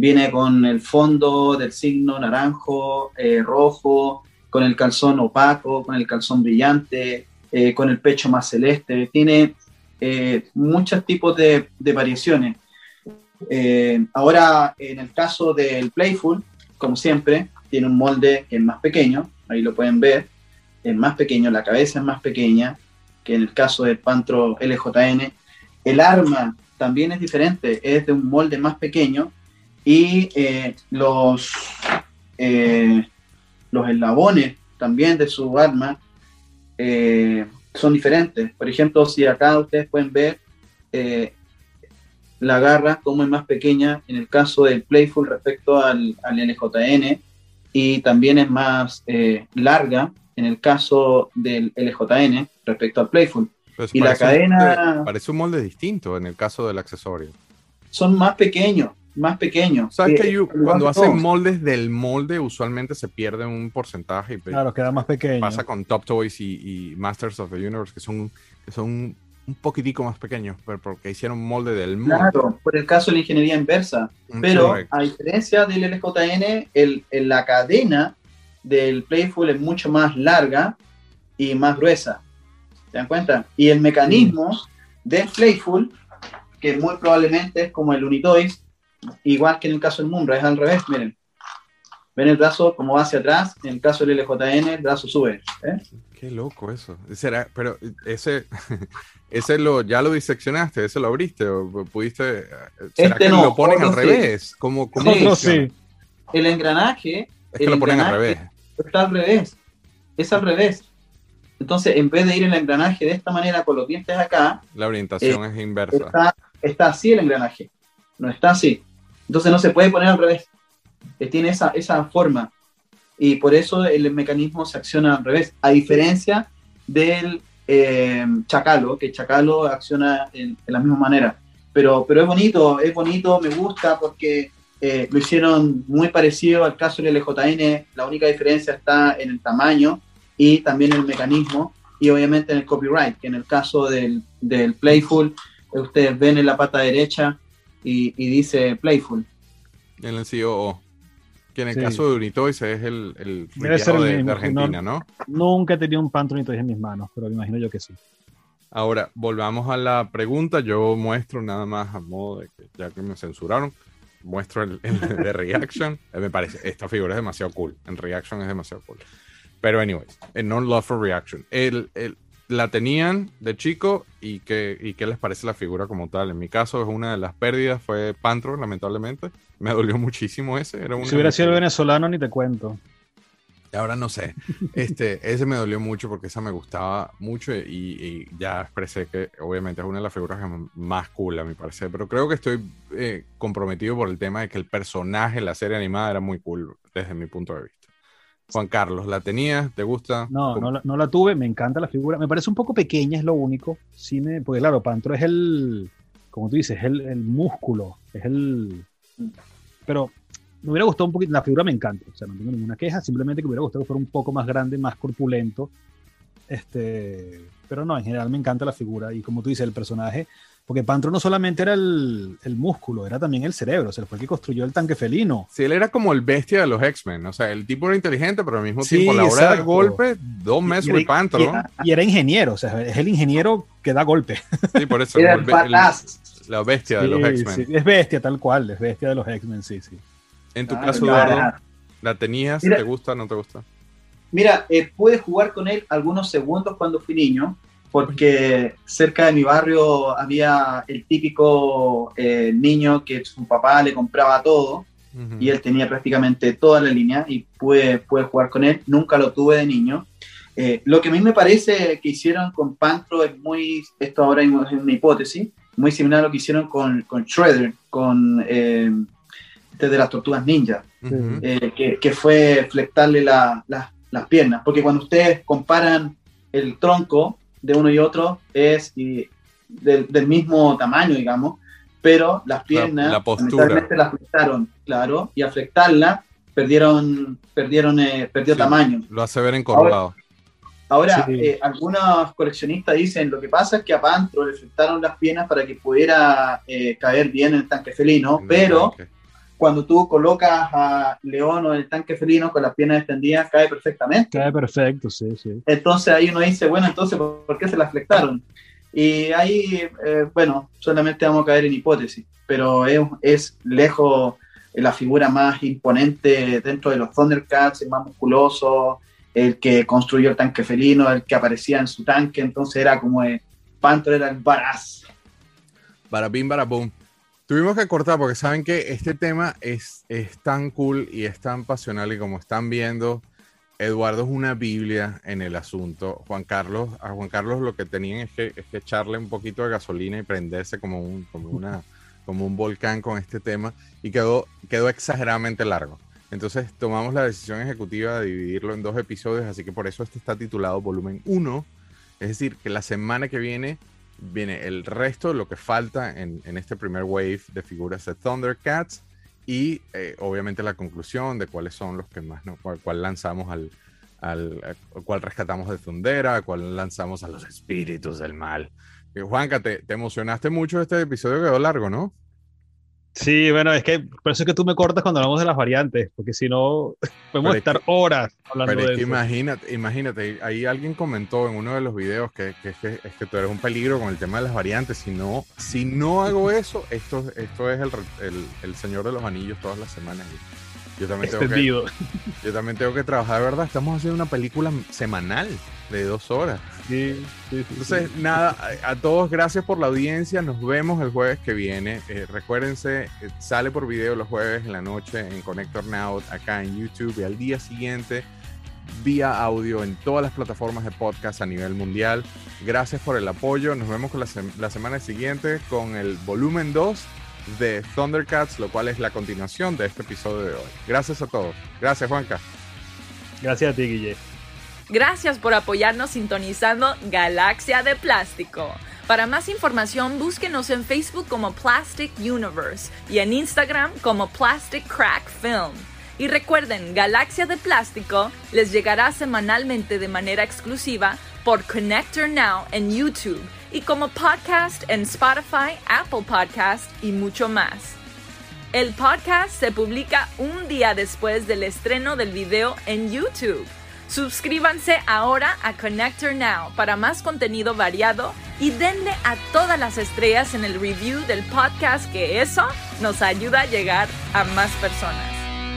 Viene con el fondo del signo naranjo, eh, rojo, con el calzón opaco, con el calzón brillante, eh, con el pecho más celeste. Tiene eh, muchos tipos de, de variaciones. Eh, ahora, en el caso del Playful, como siempre, tiene un molde que es más pequeño, ahí lo pueden ver, es más pequeño, la cabeza es más pequeña que en el caso del Pantro LJN. El arma también es diferente, es de un molde más pequeño y eh, los, eh, los eslabones también de su arma eh, son diferentes. Por ejemplo, si acá ustedes pueden ver eh, la garra como es más pequeña en el caso del Playful respecto al, al LJN y también es más eh, larga en el caso del LJN respecto al Playful. Y la un cadena- molde- parece un molde distinto en el caso del accesorio. Son más pequeños, más pequeños. ¿Sabes que cuando hacen todos. moldes del molde, usualmente se pierde un porcentaje? y Claro, queda más pequeño. pasa con Top Toys y, y Masters of the Universe, que son, que son un poquitico más pequeños, pero porque hicieron molde del mundo. Claro, por el caso de la ingeniería inversa. Mm, Pero correcto. a diferencia del LJN, el, el- la cadena del Playful es mucho más larga y más gruesa. ¿Se dan cuenta? Y el mecanismo del Playful, que muy probablemente es como el Unitoys, igual que en el caso del Mumbra, es al revés, miren. Ven el brazo como va hacia atrás, en el caso del LJN el brazo sube. ¿eh? Qué loco eso. Será, pero ese, (laughs) ese lo, ya lo diseccionaste, ese lo abriste, o pudiste. ¿Será Este que no, lo ponen al revés? ¿Cómo, cómo Sí. El engranaje Es que el lo ponen al revés. está al revés. Es al revés. Entonces, en vez de ir el engranaje de esta manera con los dientes acá, La orientación es inversa. está, está así el engranaje. No está así. Entonces no se puede poner al revés. Eh, Tiene esa, esa forma. Y por eso el mecanismo se acciona al revés. A diferencia del eh, chacalo, que chacalo acciona en, en la misma manera. Pero, pero es bonito, es bonito, me gusta porque eh, lo hicieron muy parecido al caso del LJN. La única diferencia está en el tamaño y también el mecanismo y obviamente en el copyright, que en el caso del, del Playful, eh, ustedes ven en la pata derecha y, y dice Playful. En el COO. Que en el Sí. caso de Unitoys es el, el Debe ser el de, Argentina, ¿no? Nunca he tenido un Pantronito en mis manos, pero me imagino yo que sí. Ahora, volvamos a la pregunta. Yo muestro nada más a modo de que ya que me censuraron, muestro el, el (laughs) de Reaction. Eh, me parece, esta figura es demasiado cool. En Reaction es demasiado cool. Pero, anyways, en Non Love for Reaction. El, el- la tenían de chico y qué, y qué les parece la figura como tal. En mi caso, es una de las pérdidas, fue Pantro, lamentablemente. Me dolió muchísimo ese. Era una Si hubiera sido mis- venezolano, ni te cuento. Ahora no sé. Este, ese me dolió mucho porque esa me gustaba mucho y, y ya expresé que obviamente es una de las figuras más cool a mi parecer. Pero creo que estoy eh, comprometido por el tema de que el personaje la serie animada era muy cool desde mi punto de vista. Juan Carlos, ¿la tenías? ¿Te gusta? No, no la, no la tuve, me encanta la figura. Me parece un poco pequeña, es lo único. Sí me, porque claro, Pantro es el, como tú dices, es el, el músculo, es el... Pero me hubiera gustado un poquito, la figura me encanta, o sea, no tengo ninguna queja, simplemente que me hubiera gustado que fuera un poco más grande, más corpulento. Este, pero no, en general me encanta la figura y como tú dices, el personaje, porque Pantro no solamente era el, el músculo, era también el cerebro, o sea, fue el que construyó el tanque felino. Sí, él era como el bestia de los X-Men. O sea, el tipo era inteligente, pero al mismo Sí, tiempo, a la hora de dar exacto. golpe, don't mess Y with era- Pantro. y era- y era ingeniero, o sea, es el ingeniero que da golpe. (laughs) Sí, por eso. Era el el la bestia de los Sí, X-Men. sí, Es bestia, tal cual, es bestia de los X-Men, sí, sí. En tu Ah, caso. Eduardo, ¿la tenías? Mira. ¿Te gusta? ¿No te gusta? Mira, eh, pude jugar con él algunos segundos cuando fui niño, porque cerca de mi barrio había el típico eh, niño que su papá le compraba todo y él tenía prácticamente toda la línea y pude, pude jugar con él. Nunca lo tuve de niño. Eh, lo que a mí me parece que hicieron con Pantro es muy, esto ahora es una hipótesis, muy similar a lo que hicieron con, con Shredder, con eh, este de las tortugas ninja que, que fue flectarle la- la- las piernas. Porque cuando ustedes comparan el tronco de uno y otro, es y, del, del mismo tamaño, digamos, pero las piernas la postura. lamentablemente las flectaron, claro, y al flectarla perdieron, perdieron, eh, perdió Sí. tamaño. Lo hace ver encorvado. Ahora, Sí. eh, algunos coleccionistas dicen, lo que pasa es que a Pantro le flectaron las piernas para que pudiera eh, caer bien en el tanque felino, En pero tanque. Cuando tú colocas a León o el tanque felino con las piernas extendidas, cae perfectamente. Queda perfecto, sí, sí. Entonces ahí uno dice, bueno, entonces, ¿por qué se las flectaron? Y ahí, eh, bueno, solamente vamos a caer en hipótesis, pero es, es lejos la figura más imponente dentro de los Thundercats, el más musculoso, el que construyó el tanque felino, el que aparecía en su tanque, entonces era como el Panther era el badass. Barabim, barabum. Tuvimos que cortar porque saben que este tema es, es tan cool y es tan pasional y como están viendo, Eduardo es una biblia en el asunto. Juan Carlos, a Juan Carlos lo que tenían es que, es que echarle un poquito de gasolina y prenderse como un, como una, como un volcán con este tema y quedó, quedó exageradamente largo. Entonces tomamos la decisión ejecutiva de dividirlo en dos episodios, así que por eso este está titulado volumen 1. Es decir, que la semana que viene viene el resto lo que falta en, en este primer wave de figuras de Thundercats y eh, obviamente la conclusión de cuáles son los que más, ¿no? cuál, lanzamos al, al, al cuál rescatamos de Thundera, cuál lanzamos a los espíritus del mal. Eh, Juanca, te, te emocionaste mucho, este episodio quedó largo, ¿no? Sí, bueno, es que por eso es que tú me cortas cuando hablamos de las variantes, porque si no, (laughs) podemos Pero es estar horas hablando Pero es de que eso. imagínate, imagínate, ahí alguien comentó en uno de los videos que, que, es que, es que tú eres un peligro con el tema de las variantes. Si no, si no hago eso, esto, esto es el, el, el Señor de los Anillos todas las semanas. Yo también, tengo que, yo también tengo que trabajar, de verdad. Estamos haciendo una película semanal de dos horas. Sí, sí, sí, Entonces, nada, a, a todos gracias por la audiencia. Nos vemos el jueves que viene. Eh, recuérdense, eh, sale por video los jueves en la noche en Connector Now, acá en YouTube y al día siguiente vía audio en todas las plataformas de podcast a nivel mundial. Gracias por el apoyo. Nos vemos con la, la semana siguiente con el volumen 2 de Thundercats, lo cual es la continuación de este episodio de hoy. Gracias a todos. Gracias, Juanca. Gracias a ti, Guille. Gracias por apoyarnos sintonizando Galaxia de Plástico. Para más información, búsquenos en Facebook como Plastic Universe y en Instagram como Plastic Crack Film. Y recuerden, Galaxia de Plástico les llegará semanalmente de manera exclusiva por Connector Now en YouTube y como podcast en Spotify, Apple Podcast y mucho más. El podcast se publica un día después del estreno del video en YouTube. Suscríbanse ahora a Connector Now para más contenido variado y denle a todas las estrellas en el review del podcast que eso nos ayuda a llegar a más personas.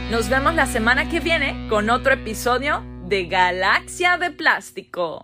Nos vemos la semana que viene con otro episodio de Galaxia de Plástico.